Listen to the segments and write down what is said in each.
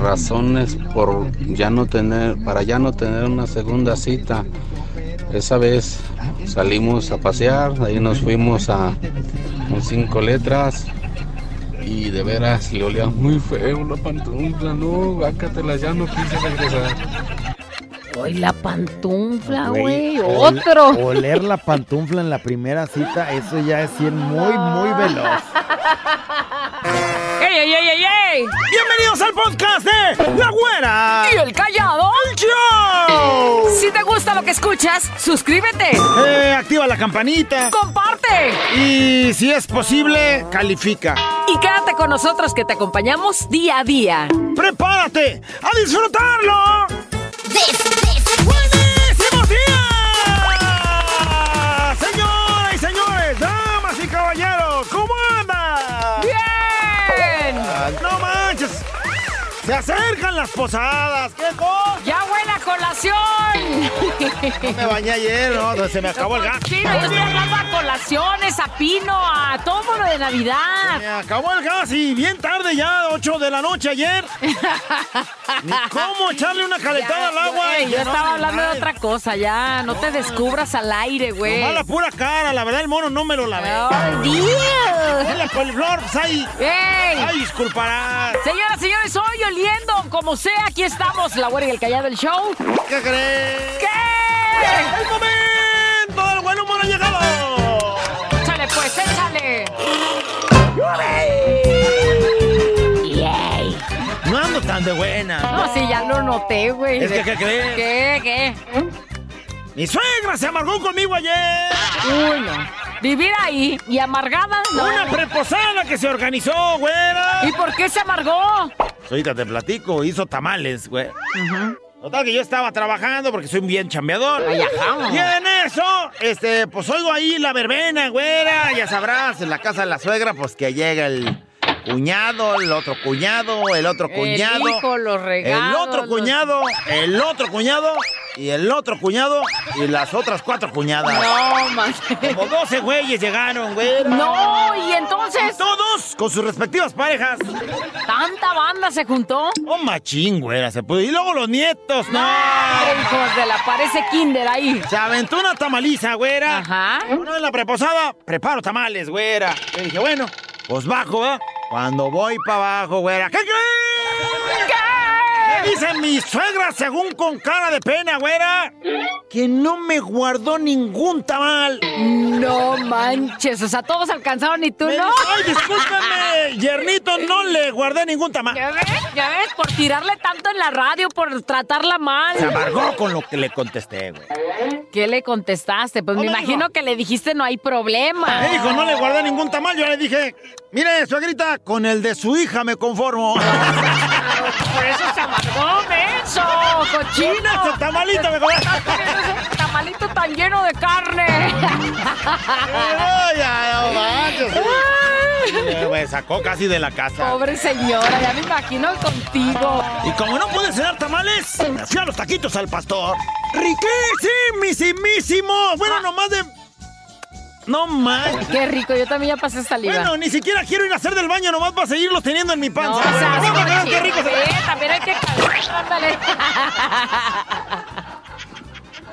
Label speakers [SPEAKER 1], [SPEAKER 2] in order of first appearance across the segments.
[SPEAKER 1] razones por ya no tener, para ya no tener una segunda cita. Esa vez salimos a pasear, ahí nos fuimos a con cinco letras y de veras le olía muy feo la pantufla, no, vácatela, ya no quise regresar.
[SPEAKER 2] Hoy la pantufla, güey.
[SPEAKER 3] ol-
[SPEAKER 2] Otro.
[SPEAKER 3] Oler la pantufla en la primera cita, eso ya es ir muy, muy veloz.
[SPEAKER 2] ¡Ey, ey, ey, ey, ey!
[SPEAKER 3] Bienvenidos al podcast de La Güera.
[SPEAKER 2] ¿Y el callado?
[SPEAKER 3] ¡Show!
[SPEAKER 2] Si te gusta lo que escuchas, suscríbete.
[SPEAKER 3] Eh, activa la campanita.
[SPEAKER 2] Comparte.
[SPEAKER 3] Y si es posible, califica.
[SPEAKER 2] Y quédate con nosotros que te acompañamos día a día.
[SPEAKER 3] ¡Prepárate a disfrutarlo! ¡Buenísimos ¡Se acercan las posadas! ¡Qué cosa!
[SPEAKER 2] ¡Ya buena colación!
[SPEAKER 3] No me bañé ayer, ¿no? Se me acabó el gas.
[SPEAKER 2] Sí, yo estoy hablando a colaciones, a pino, a todo lo de Navidad.
[SPEAKER 3] Me acabó el gas y bien tarde ya, 8 de la noche ayer. Ni cómo echarle una calentada al agua.
[SPEAKER 2] Güey, yo
[SPEAKER 3] no,
[SPEAKER 2] estaba hablando de otra cosa, ya. No te descubras al aire, güey.
[SPEAKER 3] Nomás la pura cara, la verdad el mono no me lo lavé.
[SPEAKER 2] ¡Ay, Dios!
[SPEAKER 3] La coliflor, pues ahí.
[SPEAKER 2] ¡Ey!
[SPEAKER 3] Ay, disculparás.
[SPEAKER 2] Señoras, señores, hoy oliendo, como sea, aquí estamos, la güera y el callado del show.
[SPEAKER 3] ¿Qué crees?
[SPEAKER 2] ¿Qué?
[SPEAKER 3] ¡El momento del buen humor ha llegado!
[SPEAKER 2] Échale, pues, échale. Yay.
[SPEAKER 3] No ando tan de buena.
[SPEAKER 2] No, sí, ya lo noté, güey.
[SPEAKER 3] Es que, ¿qué crees?
[SPEAKER 2] ¿Qué? ¿Qué?
[SPEAKER 3] Mi suegra se amargó conmigo ayer.
[SPEAKER 2] Uy, no. Vivir ahí y amargada, no.
[SPEAKER 3] Una preposada que se organizó, güera.
[SPEAKER 2] ¿Y por qué se amargó?
[SPEAKER 3] Ahorita te platico, hizo tamales, güey. Total que yo estaba trabajando porque soy bien chambeador.
[SPEAKER 2] Ay, ajá.
[SPEAKER 3] Y en eso, este, pues oigo ahí la verbena, güera. Ya sabrás, en la casa de la suegra, pues que llega el cuñado, el otro cuñado, el otro cuñado.
[SPEAKER 2] El hijo, los regalos.
[SPEAKER 3] El otro
[SPEAKER 2] los-
[SPEAKER 3] cuñado, el otro cuñado y el otro cuñado y las otras cuatro cuñadas.
[SPEAKER 2] No, man.
[SPEAKER 3] Como 12 güeyes llegaron, güey.
[SPEAKER 2] No, y entonces,
[SPEAKER 3] Todos con sus respectivas parejas.
[SPEAKER 2] tanta banda se juntó.
[SPEAKER 3] Oh, machín, güera, se pudo. Y luego los nietos, no.
[SPEAKER 2] Hijos de la parece kinder ahí.
[SPEAKER 3] Se aventó una tamaliza, güera.
[SPEAKER 2] Ajá.
[SPEAKER 3] Una en la preposada, preparo tamales, güera. Y dije, bueno, pues bajo, ¿eh? Cuando voy para abajo, güera, ¿qué crees? Dice mi suegra, según con cara de pena, güera, que no me guardó ningún tamal.
[SPEAKER 2] No manches, o sea, todos alcanzaron y tú
[SPEAKER 3] Me
[SPEAKER 2] no.
[SPEAKER 3] ay, discúlpeme, yernito, no le guardé ningún tamal.
[SPEAKER 2] ¿Ya ves? ¿Ya ves? Por tirarle tanto en la radio, por tratarla
[SPEAKER 3] Se
[SPEAKER 2] mal.
[SPEAKER 3] amargó con lo que le contesté, güey.
[SPEAKER 2] ¿Qué le contestaste? Pues me
[SPEAKER 3] No, no,
[SPEAKER 2] imagino
[SPEAKER 3] no.
[SPEAKER 2] que le dijiste no hay problema.
[SPEAKER 3] Me dijo, no le guardé ningún tamal. Yo le dije, mire, suegrita, con el de su hija me conformo.
[SPEAKER 2] Por eso se amargó, menso, cochino.
[SPEAKER 3] Ese tamalito me.
[SPEAKER 2] Ese tamalito tan lleno de carne.
[SPEAKER 3] Ay, ay, no manches. Me sacó casi de la casa.
[SPEAKER 2] Pobre señora, ya me imagino contigo.
[SPEAKER 3] Y como no pude cenar tamales, me fui a los taquitos al pastor. ¡Riquísimísimos! Bueno, nomás de... No manches.
[SPEAKER 2] Qué rico, yo también ya pasé saliva.
[SPEAKER 3] Bueno, ni siquiera quiero ir a hacer del baño nomás para seguirlos teniendo en mi
[SPEAKER 2] no,
[SPEAKER 3] panza.
[SPEAKER 2] o sea,
[SPEAKER 3] Vamos a ver
[SPEAKER 2] sí,
[SPEAKER 3] qué rico se
[SPEAKER 2] también hay que ándale.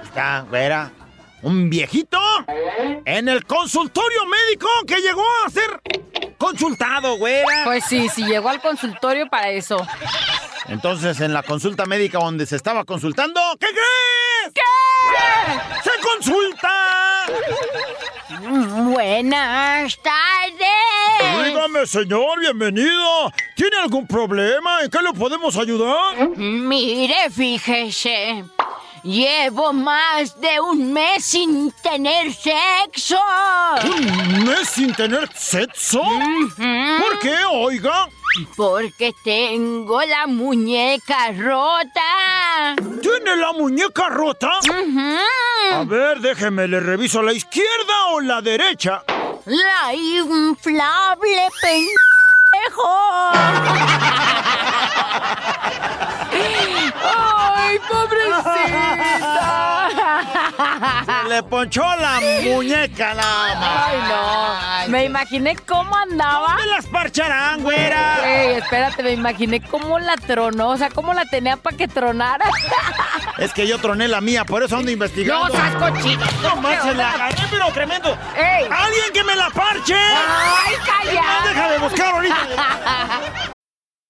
[SPEAKER 3] Está, güera, un viejito en el consultorio médico que llegó a ser consultado, güera.
[SPEAKER 2] Pues sí, sí llegó al consultorio para eso.
[SPEAKER 3] Entonces, en la consulta médica donde se estaba consultando, ¿qué crees?
[SPEAKER 2] ¿Qué? Buenas tardes.
[SPEAKER 3] Dígame, señor, bienvenido. ¿Tiene algún problema? ¿En qué le podemos ayudar?
[SPEAKER 2] Mire, fíjese. Llevo más de un mes sin tener sexo.
[SPEAKER 3] ¿Un mes sin tener sexo? ¿Por qué, oiga?
[SPEAKER 2] Porque tengo la muñeca rota.
[SPEAKER 3] ¿Tiene la muñeca rota? A ver, déjeme, le reviso la izquierda o la derecha.
[SPEAKER 2] La inflable pendejo. ¡Ay, pobrecita!
[SPEAKER 3] le ponchó la muñeca la
[SPEAKER 2] Ay, no. Me imaginé cómo andaba.
[SPEAKER 3] ¿Dónde las parcharán, güera?
[SPEAKER 2] Ey, espérate, me imaginé cómo la tronó, o sea, cómo la tenía para que tronara.
[SPEAKER 3] Es que yo troné la mía, por eso ando investigando.
[SPEAKER 2] No seas cochino.
[SPEAKER 3] No manches, la agarré, pero tremendo.
[SPEAKER 2] Ey.
[SPEAKER 3] ¡Alguien que me la parche!
[SPEAKER 2] Ay, calla.
[SPEAKER 3] Deja de buscar ahorita.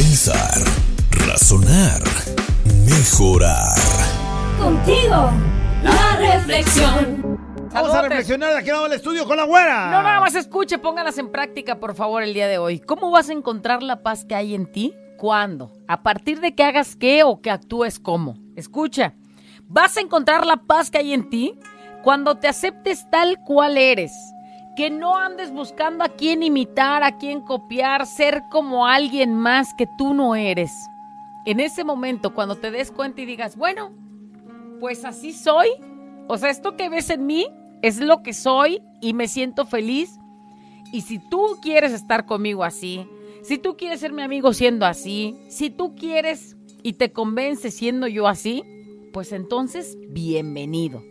[SPEAKER 4] Pensar, razonar, mejorar.
[SPEAKER 5] Contigo, la reflexión.
[SPEAKER 3] Vamos a reflexionar aquí al estudio con la güera.
[SPEAKER 2] No, nada más escuche, póngalas en práctica, por favor, el día de hoy. ¿Cómo vas a encontrar la paz que hay en ti? ¿Cuándo? ¿A partir de que hagas qué o que actúes cómo? Escucha, vas a encontrar la paz que hay en ti cuando te aceptes tal cual eres. Que no andes buscando a quién imitar, a quién copiar, ser como alguien más que tú no eres. En ese momento, cuando te des cuenta y digas, bueno, pues así soy. O sea, esto que ves en mí es lo que soy y me siento feliz. Y si tú quieres estar conmigo así, si tú quieres ser mi amigo siendo así, si tú quieres y te convences siendo yo así, pues entonces bienvenido.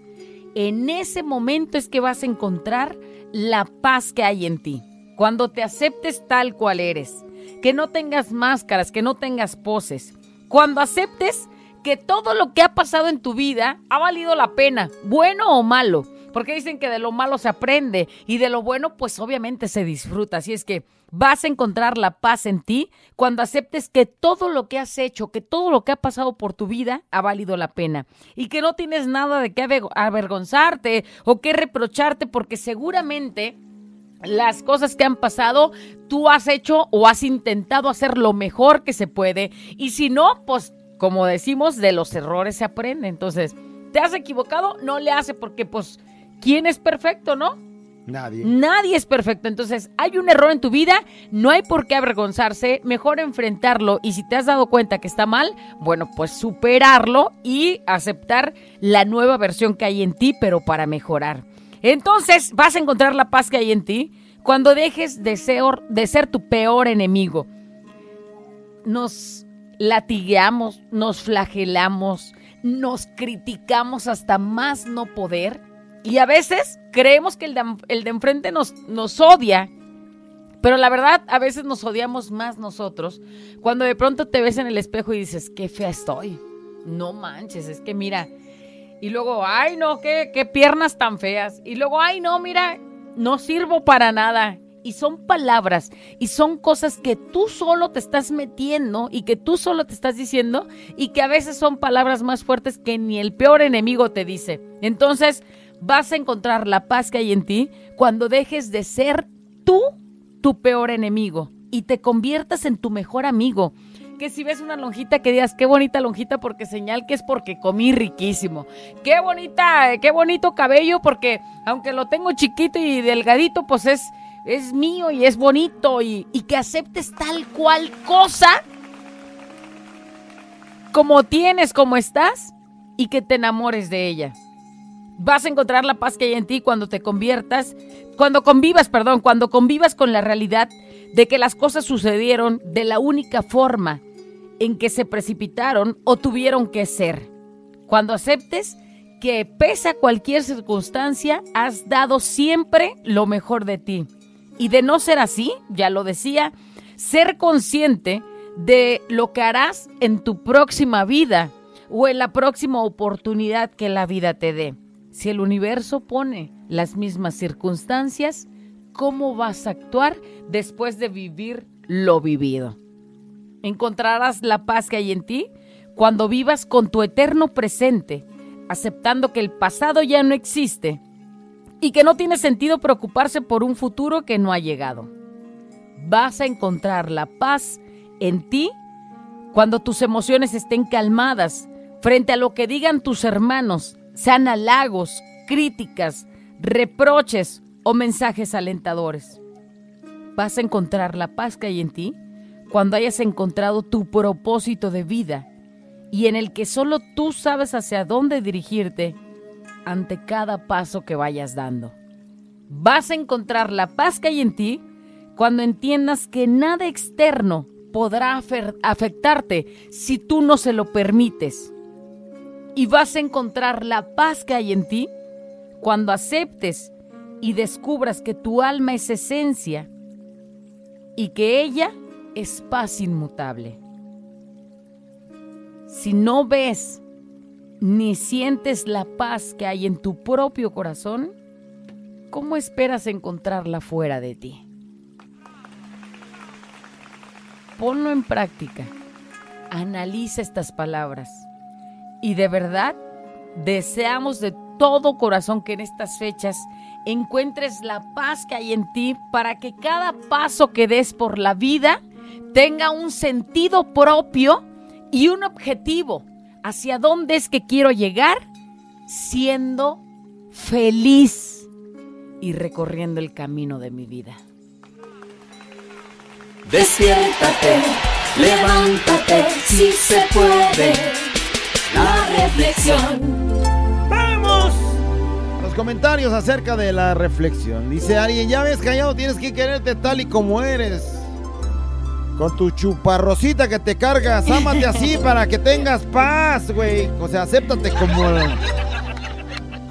[SPEAKER 2] En ese momento es que vas a encontrar la paz que hay en ti. Cuando te aceptes tal cual eres, que no tengas máscaras, que no tengas poses. Cuando aceptes que todo lo que ha pasado en tu vida ha valido la pena, bueno o malo. Porque dicen que de lo malo se aprende y de lo bueno pues obviamente se disfruta. Así es que vas a encontrar la paz en ti cuando aceptes que todo lo que has hecho, que todo lo que ha pasado por tu vida ha valido la pena. Y que no tienes nada de qué aver- avergonzarte o qué reprocharte porque seguramente las cosas que han pasado, tú has hecho o has intentado hacer lo mejor que se puede. Y si no, pues como decimos, de los errores se aprende. Entonces, ¿te has equivocado? No le hace porque pues, ¿quién es perfecto, no?
[SPEAKER 3] Nadie.
[SPEAKER 2] Nadie es perfecto. Entonces, hay un error en tu vida, no hay por qué avergonzarse, mejor enfrentarlo y si te has dado cuenta que está mal, bueno, pues superarlo y aceptar la nueva versión que hay en ti, pero para mejorar. Entonces, vas a encontrar la paz que hay en ti cuando dejes de ser, de ser tu peor enemigo. Nos latigueamos, nos flagelamos, nos criticamos hasta más no poder y a veces creemos que el de, el de enfrente nos, nos odia, pero la verdad a veces nos odiamos más nosotros cuando de pronto te ves en el espejo y dices, qué fea estoy. No manches, es que mira. Y luego, ay no, qué, qué piernas tan feas. Y luego, ay no, mira, no sirvo para nada. Y son palabras y son cosas que tú solo te estás metiendo y que tú solo te estás diciendo y que a veces son palabras más fuertes que ni el peor enemigo te dice. Entonces vas a encontrar la paz que hay en ti cuando dejes de ser tú tu peor enemigo y te conviertas en tu mejor amigo. Que si ves una lonjita que digas, qué bonita lonjita porque señal que es porque comí riquísimo. Qué bonita, qué bonito cabello porque aunque lo tengo chiquito y delgadito, pues es, es mío y es bonito y, y que aceptes tal cual cosa como tienes, como estás y que te enamores de ella. Vas a encontrar la paz que hay en ti cuando te conviertas, cuando convivas, perdón, cuando convivas con la realidad de que las cosas sucedieron de la única forma en que se precipitaron o tuvieron que ser. Cuando aceptes que pese a cualquier circunstancia, has dado siempre lo mejor de ti. Y de no ser así, ya lo decía, ser consciente de lo que harás en tu próxima vida o en la próxima oportunidad que la vida te dé. Si el universo pone las mismas circunstancias, ¿cómo vas a actuar después de vivir lo vivido? Encontrarás la paz que hay en ti cuando vivas con tu eterno presente, aceptando que el pasado ya no existe y que no tiene sentido preocuparse por un futuro que no ha llegado. Vas a encontrar la paz en ti cuando tus emociones estén calmadas, frente a lo que digan tus hermanos, sean halagos, críticas, reproches o mensajes alentadores. Vas a encontrar la paz que hay en ti cuando hayas encontrado tu propósito de vida y en el que solo tú sabes hacia dónde dirigirte ante cada paso que vayas dando. Vas a encontrar la paz que hay en ti cuando entiendas que nada externo podrá afectarte si tú no se lo permites. Y vas a encontrar la paz que hay en ti cuando aceptes y descubras que tu alma es esencia y que ella es paz inmutable. Si no ves ni sientes la paz que hay en tu propio corazón, ¿cómo esperas encontrarla fuera de ti? Ponlo en práctica. Analiza estas palabras. Y de verdad, deseamos de todo corazón que en estas fechas encuentres la paz que hay en ti para que cada paso que des por la vida tenga un sentido propio y un objetivo hacia dónde es que quiero llegar siendo feliz y recorriendo el camino de mi vida.
[SPEAKER 5] Despiértate, levántate, si se puede. La reflexión.
[SPEAKER 3] ¡Vamos! Los comentarios acerca de la reflexión. Dice alguien, ya ves callado, tienes que quererte tal y como eres. Con tu chuparrosita que te cargas, ámate así para que tengas paz, güey. O sea, acéptate como.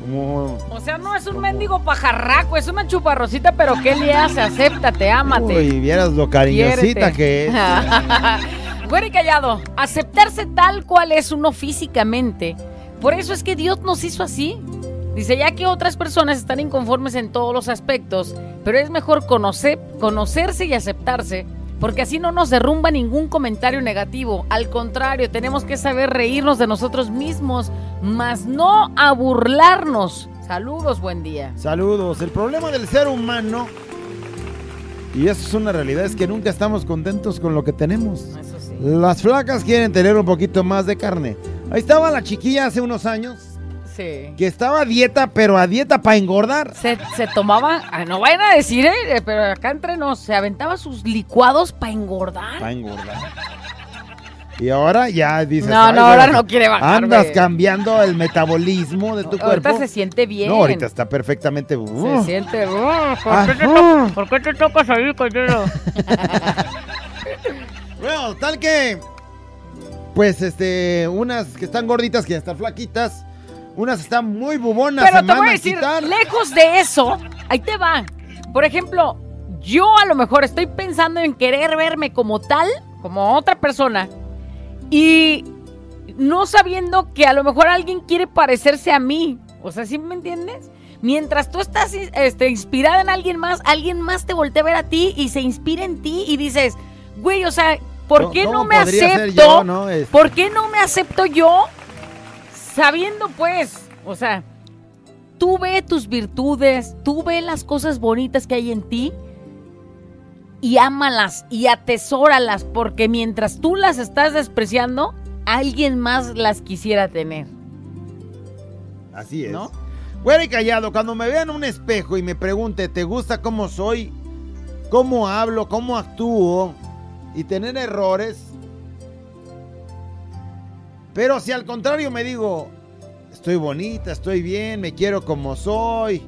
[SPEAKER 3] Como.
[SPEAKER 2] O sea, no es un mendigo pajarraco, es una chuparrosita, pero ¿qué le hace? Acéptate, ámate.
[SPEAKER 3] Uy, vieras lo cariñosita que es.
[SPEAKER 2] Güey, callado, aceptarse tal cual es uno físicamente. Por eso es que Dios nos hizo así. Dice, ya que otras personas están inconformes en todos los aspectos, pero es mejor conocer, conocerse y aceptarse porque así no nos derrumba ningún comentario negativo. Al contrario, tenemos que saber reírnos de nosotros mismos, mas no a burlarnos. Saludos, buen día.
[SPEAKER 3] Saludos. El problema del ser humano, y eso es una realidad, es que nunca estamos contentos con lo que tenemos.
[SPEAKER 2] Eso sí.
[SPEAKER 3] Las flacas quieren tener un poquito más de carne. Ahí estaba la chiquilla hace unos años.
[SPEAKER 2] Sí.
[SPEAKER 3] Que estaba a dieta, pero a dieta para engordar.
[SPEAKER 2] Se, se tomaba, ah, no vayan a decir, eh, pero acá entre nos, se aventaba sus licuados para engordar.
[SPEAKER 3] Para engordar. Y ahora ya dices.
[SPEAKER 2] No,
[SPEAKER 3] "Ay,
[SPEAKER 2] no, ahora no quiere bajar,
[SPEAKER 3] Andas
[SPEAKER 2] güey".
[SPEAKER 3] cambiando el metabolismo de tu
[SPEAKER 2] Ahorita
[SPEAKER 3] cuerpo.
[SPEAKER 2] se siente bien.
[SPEAKER 3] No, ahorita está perfectamente.
[SPEAKER 2] Se
[SPEAKER 3] uh,
[SPEAKER 2] siente. "Oh, ¿por,
[SPEAKER 3] Ah,
[SPEAKER 2] qué te
[SPEAKER 3] uh.
[SPEAKER 2] por qué te tocas ahí, coñero?
[SPEAKER 3] Bueno, tal que. Pues este. Unas que están gorditas quieren estar flaquitas. Unas están muy bubonas.
[SPEAKER 2] Pero te voy a decir,
[SPEAKER 3] quitar.
[SPEAKER 2] lejos de eso, ahí te va. Por ejemplo, yo a lo mejor estoy pensando en querer verme como tal, como otra persona, y no sabiendo que a lo mejor alguien quiere parecerse a mí. O sea, ¿sí me entiendes? Mientras tú estás este, inspirada en alguien más, alguien más te voltea a ver a ti y se inspira en ti y dices, güey, o sea, ¿por
[SPEAKER 3] ¿Cómo-
[SPEAKER 2] qué no me acepto?
[SPEAKER 3] yo, no? Es-
[SPEAKER 2] ¿Por qué no me acepto yo sabiendo pues, o sea, tú ve tus virtudes, tú ve las cosas bonitas que hay en ti y ámalas y atesóralas porque mientras tú las estás despreciando, alguien más las quisiera tener.
[SPEAKER 3] Así es.
[SPEAKER 2] ¿No?
[SPEAKER 3] Güero y callado, cuando me vean en un espejo y me pregunte, ¿te gusta cómo soy? ¿Cómo hablo? ¿Cómo actúo? Y tener errores. Pero si al contrario me digo, estoy bonita, estoy bien, me quiero como soy.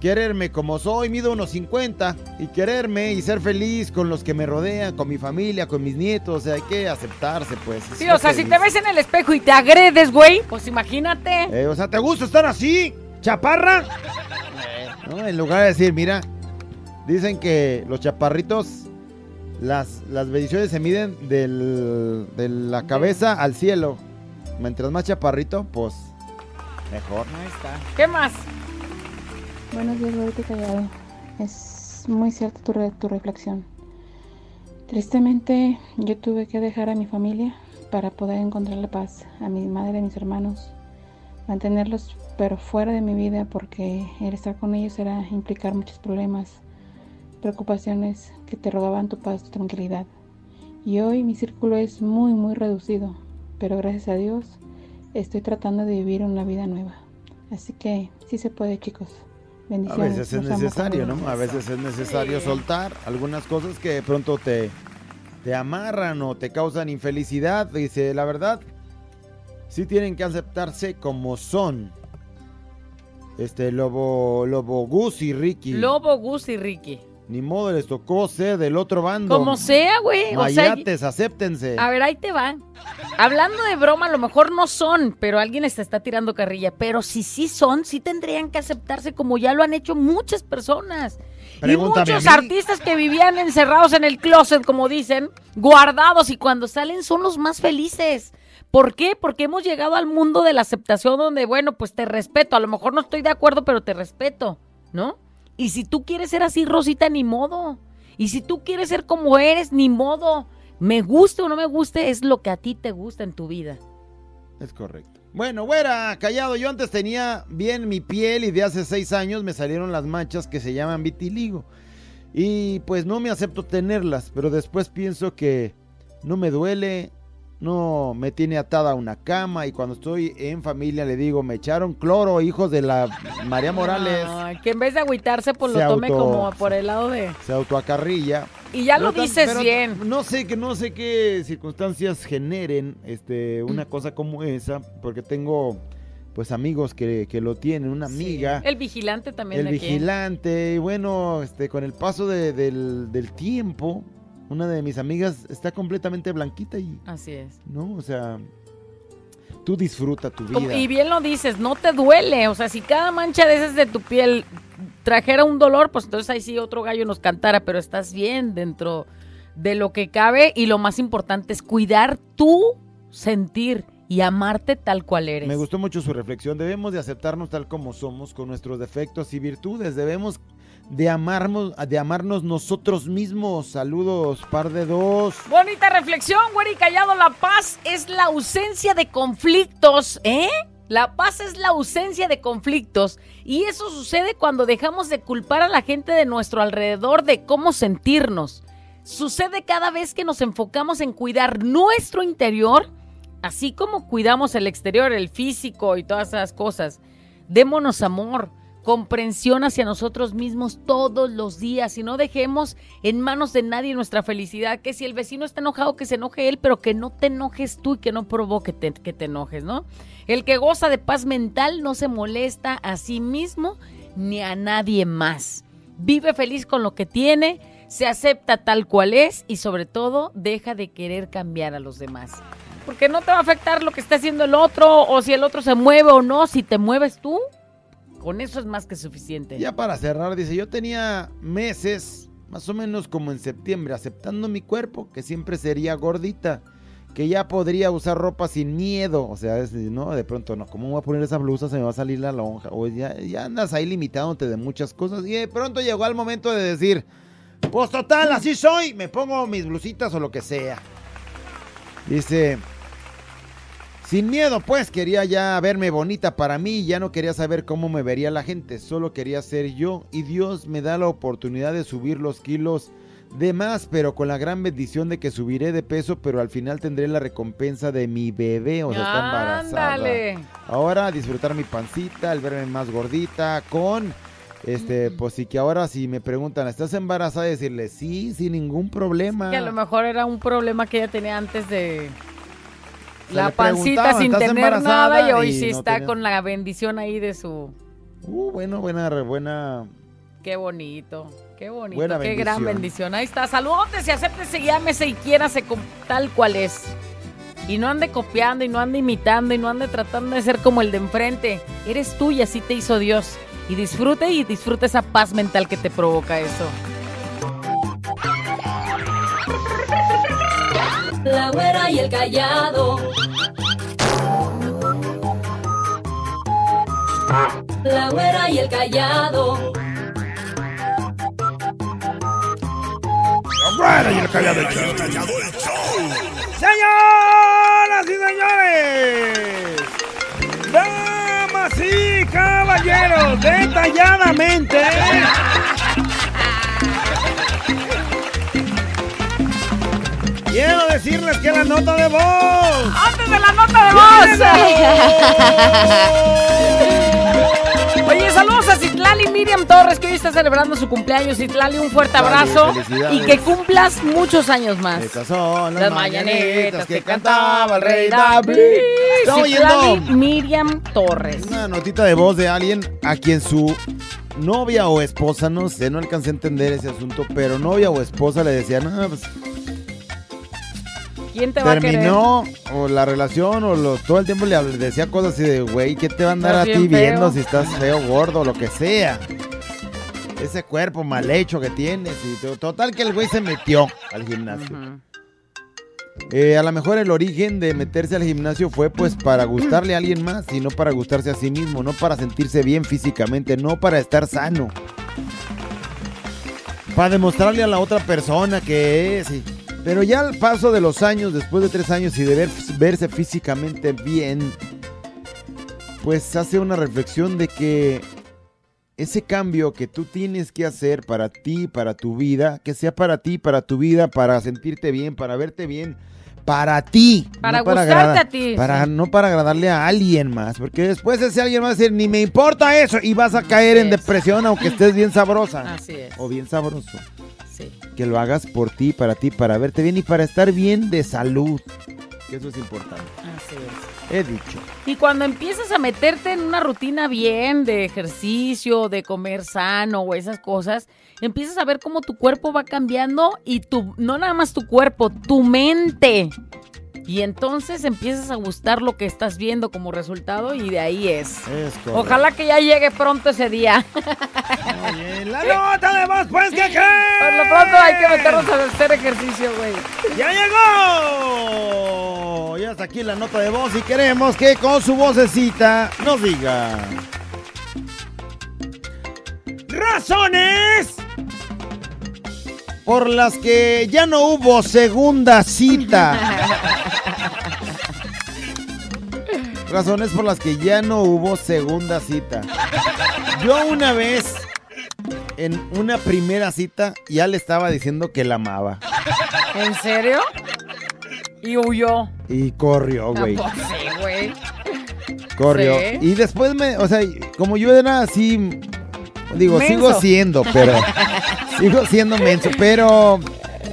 [SPEAKER 3] Quererme como soy, mido unos 50 y quererme y ser feliz con los que me rodean, con mi familia, con mis nietos, o sea, hay que aceptarse, pues. es
[SPEAKER 2] Sí, o sea, si
[SPEAKER 3] dice.
[SPEAKER 2] te ves en el espejo y te agredes, güey, pues imagínate.
[SPEAKER 3] Eh, o sea, ¿te gusta estar así? ¿Chaparra? No, en lugar de decir, mira, dicen que los chaparritos, las, las bendiciones se miden del- de la cabeza al cielo. Mientras más chaparrito, pues mejor.
[SPEAKER 2] Ahí está. ¿Qué más?
[SPEAKER 6] Buenos días, Gorito Callado. Es muy cierta tu, re- tu reflexión. Tristemente, yo tuve que dejar a mi familia para poder encontrar la paz, a mi madre y a mis hermanos, mantenerlos pero fuera de mi vida porque el estar con ellos era implicar muchos problemas, preocupaciones que te robaban tu paz, tu tranquilidad. Y hoy mi círculo es muy, muy reducido. pero gracias a Dios estoy tratando de vivir una vida nueva. Así que sí se puede, chicos.
[SPEAKER 3] A
[SPEAKER 6] Bendiciones.
[SPEAKER 3] veces es necesario. ¿no? A veces es necesario soltar algunas cosas que de pronto te, te amarran o te causan infelicidad. Dice, la verdad, sí tienen que aceptarse como son. Este, Lobo, Lobo Gus y Ricky.
[SPEAKER 2] Lobo, Gus y Ricky.
[SPEAKER 3] Ni modo, les tocó ser del otro bando.
[SPEAKER 2] Como sea, güey. O sea,
[SPEAKER 3] Mayates, acéptense.
[SPEAKER 2] A ver, ahí te va. Hablando de broma, a lo mejor no son, pero alguien les está tirando carrilla. Pero si sí son, sí tendrían que aceptarse como ya lo han hecho muchas personas.
[SPEAKER 3] Pregúntame
[SPEAKER 2] y muchos artistas que vivían encerrados en el closet, como dicen, guardados y cuando salen son los más felices. ¿Por qué? Porque hemos llegado al mundo de la aceptación donde, bueno, pues te respeto. A lo mejor no estoy de acuerdo, pero te respeto, ¿no? Y si tú quieres ser así, Rosita, ni modo. Y si tú quieres ser como eres, ni modo. Me guste o no me guste, es lo que a ti te gusta en tu vida.
[SPEAKER 3] Es correcto. Bueno, güera, callado. Yo antes tenía bien mi piel y de hace seis años me salieron las manchas que se llaman vitiligo. Y pues no me acepto tenerlas, pero después pienso que no me duele, no me tiene atada a una cama y cuando estoy en familia le digo, me echaron cloro, hijos de la María Morales.
[SPEAKER 2] Que en vez de agüitarse, pues lo tome
[SPEAKER 3] auto-
[SPEAKER 2] como por el lado de...
[SPEAKER 3] Se autoacarrilla.
[SPEAKER 2] Y ya lo dices bien.
[SPEAKER 3] No sé que no sé qué circunstancias generen este una cosa como esa, porque tengo pues amigos que, que lo tienen, una amiga,
[SPEAKER 2] El vigilante también
[SPEAKER 3] el
[SPEAKER 2] de aquí.
[SPEAKER 3] vigilante, y bueno, este con el paso de- del, del tiempo, una de mis amigas está completamente blanquita y
[SPEAKER 2] Así es.
[SPEAKER 3] no, o sea, tú disfruta tu vida.
[SPEAKER 2] y bien lo dices, no te duele. O sea, si cada mancha de esas de tu piel trajera un dolor, pues entonces ahí sí otro gallo nos cantara, pero estás bien dentro de lo que cabe y lo más importante es cuidar tu sentir y amarte tal cual eres.
[SPEAKER 3] Me gustó mucho su reflexión. Debemos de aceptarnos tal como somos, con nuestros defectos y virtudes. Debemos de amarnos, de amarnos nosotros mismos. Saludos, par de dos.
[SPEAKER 2] Bonita reflexión, güey, callado. La paz es la ausencia de conflictos, ¿eh? La paz es la ausencia de conflictos. Y eso sucede cuando dejamos de culpar a la gente de nuestro alrededor de cómo sentirnos. Sucede cada vez que nos enfocamos en cuidar nuestro interior, así como cuidamos el exterior, el físico y todas esas cosas. Démonos amor, comprensión hacia nosotros mismos todos los días y no dejemos en manos de nadie nuestra felicidad. Que si el vecino está enojado, que se enoje él, pero que no te enojes tú y que no provoque que te enojes, ¿no? El que goza de paz mental no se molesta a sí mismo ni a nadie más. Vive feliz con lo que tiene, se acepta tal cual es y sobre todo deja de querer cambiar a los demás. Porque no te va a afectar lo que está haciendo el otro o si el otro se mueve o no. Si te mueves tú, con eso es más que suficiente.
[SPEAKER 3] Ya para cerrar, dice, yo tenía meses, más o menos como en septiembre, aceptando mi cuerpo, que siempre sería gordita, que ya podría usar ropa sin miedo, o sea, no, de pronto no, ¿cómo voy a poner esa blusa? Se me va a salir la lonja, o ya, ya andas ahí limitándote de muchas cosas, y de pronto llegó el momento de decir, pues total, así soy, me pongo mis blusitas o lo que sea. Dice, sin miedo, pues quería ya verme bonita para mí, ya no quería saber cómo me vería la gente, solo quería ser yo y Dios me da la oportunidad de subir los kilos de más, pero con la gran bendición de que subiré de peso, pero al final tendré la recompensa de mi bebé, o sea, está embarazada.
[SPEAKER 2] Ándale.
[SPEAKER 3] Ahora disfrutar mi pancita, el verme más gordita, con este, pues sí que ahora si me preguntan, ¿estás embarazada? Decirle, sí, sin ningún problema.
[SPEAKER 2] Que a lo mejor era un problema que ella tenía antes de la pancita sin
[SPEAKER 3] ¿estás
[SPEAKER 2] tener nada y hoy
[SPEAKER 3] Y
[SPEAKER 2] sí
[SPEAKER 3] no
[SPEAKER 2] está
[SPEAKER 3] tenía-
[SPEAKER 2] con la bendición ahí de su...
[SPEAKER 3] Uh, bueno, buena, buena.
[SPEAKER 2] Qué bonito, qué bonito,
[SPEAKER 3] Buena
[SPEAKER 2] qué gran
[SPEAKER 3] bendición.
[SPEAKER 2] Ahí está, saludotes y acéptese llámese y quiérase tal cual es. Y no ande copiando y no ande imitando y no ande tratando de ser como el de enfrente. Eres tú y así te hizo Dios. Y disfrute y disfrute esa paz mental que te provoca eso.
[SPEAKER 5] La güera y el callado. La güera y el callado.
[SPEAKER 3] ¡Señoras y señores! ¡Damas y caballeros! ¡Detalladamente! Decirles que la nota de voz.
[SPEAKER 2] ¡Antes de la nota de voz! Oye, saludos a Citlali Miriam Torres, que hoy está celebrando su cumpleaños. Citlali, un fuerte abrazo. Y que cumplas muchos años más.
[SPEAKER 3] Estas son las,
[SPEAKER 2] Las
[SPEAKER 3] mañanitas que cantaba el rey David.
[SPEAKER 2] Citlali Miriam Torres.
[SPEAKER 3] una notita de voz de alguien a quien su novia o esposa, no sé, no alcancé a entender ese asunto, pero novia o esposa le decía, no, pues
[SPEAKER 2] ¿Quién te va a querer?
[SPEAKER 3] terminó o la relación o lo- todo el tiempo le decía cosas así de, güey, ¿qué te va a andar a ti
[SPEAKER 2] bien feo".
[SPEAKER 3] viendo si estás feo, gordo, lo que sea? Ese cuerpo mal hecho que tienes. Y to- total que el güey se metió al gimnasio. Eh, a lo mejor el origen de meterse al gimnasio fue pues para gustarle a alguien más y no para gustarse a sí mismo, no para sentirse bien físicamente, no para estar sano. Para demostrarle a la otra persona que es. y- Pero ya al paso de los años, después de tres años y de ver- verse físicamente bien, pues hace una reflexión de que ese cambio que tú tienes que hacer para ti, para tu vida, que sea para ti, para tu vida, para sentirte bien, para verte bien, para ti.
[SPEAKER 2] Para
[SPEAKER 3] no
[SPEAKER 2] gustarte
[SPEAKER 3] agrada-
[SPEAKER 2] a ti,
[SPEAKER 3] Para,
[SPEAKER 2] sí.
[SPEAKER 3] No para agradarle a alguien más, porque después ese alguien va a decir, ni me importa eso, y vas a caer en
[SPEAKER 2] es.
[SPEAKER 3] depresión aunque estés bien sabrosa.
[SPEAKER 2] Así es.
[SPEAKER 3] O bien sabroso.
[SPEAKER 2] Sí.
[SPEAKER 3] Que lo hagas por ti, para ti, para verte bien y para estar bien de salud. Que eso es importante.
[SPEAKER 2] Así es.
[SPEAKER 3] He dicho.
[SPEAKER 2] Y cuando empiezas a meterte en una rutina bien de ejercicio, de comer sano o esas cosas, empiezas a ver cómo tu cuerpo va cambiando y tu, no nada más tu cuerpo, tu mente. Y entonces empiezas a gustar lo que estás viendo como resultado y de ahí es. Ojalá que ya llegue pronto ese día.
[SPEAKER 3] Oye, la nota de voz, pues, que
[SPEAKER 2] Por lo pronto hay que meternos a hacer ejercicio, güey.
[SPEAKER 3] ¡Ya llegó! Ya está aquí la nota de voz y queremos que con su vocecita nos diga. Razones por las que ya no hubo segunda cita. Razones por las que ya no hubo segunda cita. Yo una vez, en una primera cita, ya le estaba diciendo que la amaba.
[SPEAKER 2] ¿En serio? Y huyó.
[SPEAKER 3] Y corrió, güey.
[SPEAKER 2] Ah, pues sí, güey.
[SPEAKER 3] Corrió.
[SPEAKER 2] Sí.
[SPEAKER 3] Y después me, o sea, como yo era así, digo,
[SPEAKER 2] Menso.
[SPEAKER 3] sigo siendo, pero sigo siendo menso, pero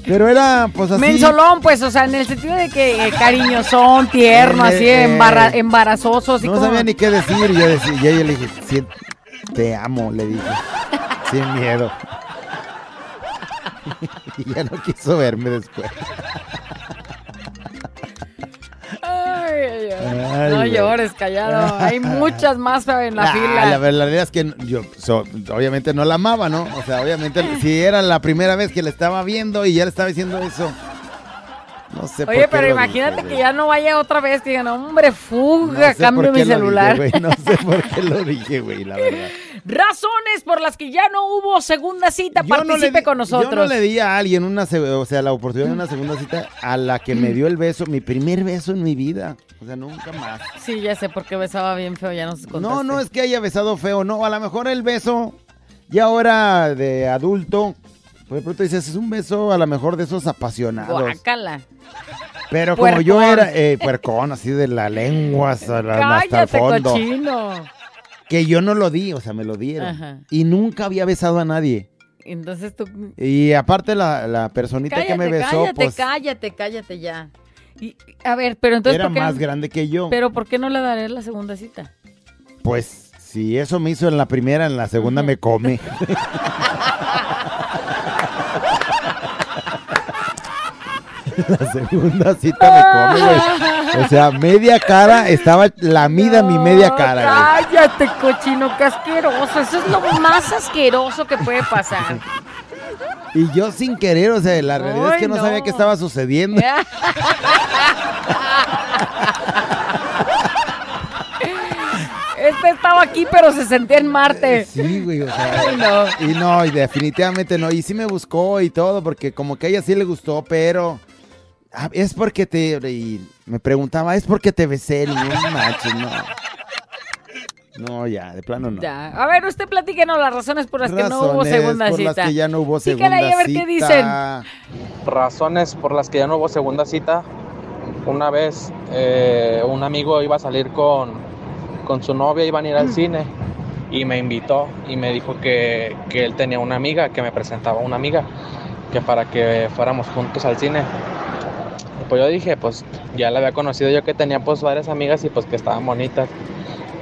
[SPEAKER 3] pero era pues así.
[SPEAKER 2] Mensolón, pues, o sea, en el sentido de que eh, cariñosón, tierno,
[SPEAKER 3] Eh,
[SPEAKER 2] así,
[SPEAKER 3] eh,
[SPEAKER 2] embarra- embarazoso, así
[SPEAKER 3] no
[SPEAKER 2] como...
[SPEAKER 3] sabía ni qué decir, y yo decía, y ella le dije, "Sí, te amo, le dije, sin miedo. y ya no quiso verme después.
[SPEAKER 2] Ay. No
[SPEAKER 3] güey.
[SPEAKER 2] llores, callado. Hay muchas más en la
[SPEAKER 3] Ah,
[SPEAKER 2] fila.
[SPEAKER 3] La verdad es que yo so- obviamente no la amaba, ¿no? O sea, obviamente si era la primera vez que la estaba viendo y ya le estaba diciendo eso. No sé por
[SPEAKER 2] Oye,
[SPEAKER 3] qué
[SPEAKER 2] pero
[SPEAKER 3] lo
[SPEAKER 2] imagínate
[SPEAKER 3] dije,
[SPEAKER 2] que ya no vaya otra vez, que digan, hombre,
[SPEAKER 3] No
[SPEAKER 2] fuga,
[SPEAKER 3] sé
[SPEAKER 2] cambio
[SPEAKER 3] por
[SPEAKER 2] mi
[SPEAKER 3] dije,
[SPEAKER 2] celular.
[SPEAKER 3] güey, no sé por qué lo dije, güey, la verdad.
[SPEAKER 2] Razones por las que ya no hubo segunda cita,
[SPEAKER 3] Yo no
[SPEAKER 2] participe
[SPEAKER 3] di-
[SPEAKER 2] con nosotros.
[SPEAKER 3] Yo no le di a alguien una, o sea, la oportunidad de una segunda cita a la que me dio el beso, mi primer beso en mi vida. O sea, nunca más.
[SPEAKER 2] Sí, ya sé, porque besaba bien feo, ya nos contaste.
[SPEAKER 3] No, no es que haya besado feo, no. A lo mejor el beso, ya ahora de adulto, pues de pronto dices, es un beso a lo mejor de esos apasionados.
[SPEAKER 2] Guácala.
[SPEAKER 3] Pero como yo era, eh, puercón, así de la lengua hasta, la- hasta el
[SPEAKER 2] Cállate,
[SPEAKER 3] fondo.
[SPEAKER 2] cochino.
[SPEAKER 3] Que yo no lo di, o sea, me lo dieron.
[SPEAKER 2] Ajá.
[SPEAKER 3] Y nunca había besado a nadie.
[SPEAKER 2] Entonces tú...
[SPEAKER 3] Y aparte la, la personita
[SPEAKER 2] Cállate,
[SPEAKER 3] que me besó,
[SPEAKER 2] cállate,
[SPEAKER 3] pues
[SPEAKER 2] cállate, cállate ya. Y, a ver, pero entonces...
[SPEAKER 3] era
[SPEAKER 2] ¿por qué
[SPEAKER 3] más
[SPEAKER 2] no-
[SPEAKER 3] grande que yo.
[SPEAKER 2] Pero ¿por qué no le daré la segunda cita?
[SPEAKER 3] Pues si eso me hizo en la primera, en la segunda me come. la segunda cita me come, güey. O sea, media cara, estaba lamida mi media cara, güey.
[SPEAKER 2] Cállate, cochino, qué asqueroso. Eso es lo más asqueroso que puede pasar.
[SPEAKER 3] Y yo sin querer, o sea, la realidad es que no,
[SPEAKER 2] no.
[SPEAKER 3] sabía qué estaba sucediendo.
[SPEAKER 2] Este estaba aquí, pero se sentía en Marte.
[SPEAKER 3] Sí, güey, o sea.
[SPEAKER 2] Ay, no.
[SPEAKER 3] Y no, y definitivamente no. Y sí me buscó y todo, porque como que a ella sí le gustó, pero. Ah, es porque te. Y me preguntaba, es porque te besé. No manches, no. No, ya, de plano no.
[SPEAKER 2] Ya. A ver, usted platíquenos las razones por las que no hubo segunda
[SPEAKER 3] por
[SPEAKER 2] cita.
[SPEAKER 3] las que ya no hubo segunda
[SPEAKER 2] ahí a ver qué dicen.
[SPEAKER 7] razones por las que ya no hubo segunda cita. Una vez eh, un amigo iba a salir con, con su novia, iban a ir al cine y me invitó y me dijo que, que él tenía una amiga, que me presentaba una amiga, que para que fuéramos juntos al cine. Pues yo dije, pues ya la había conocido yo que tenía pues varias amigas y pues que estaban bonitas.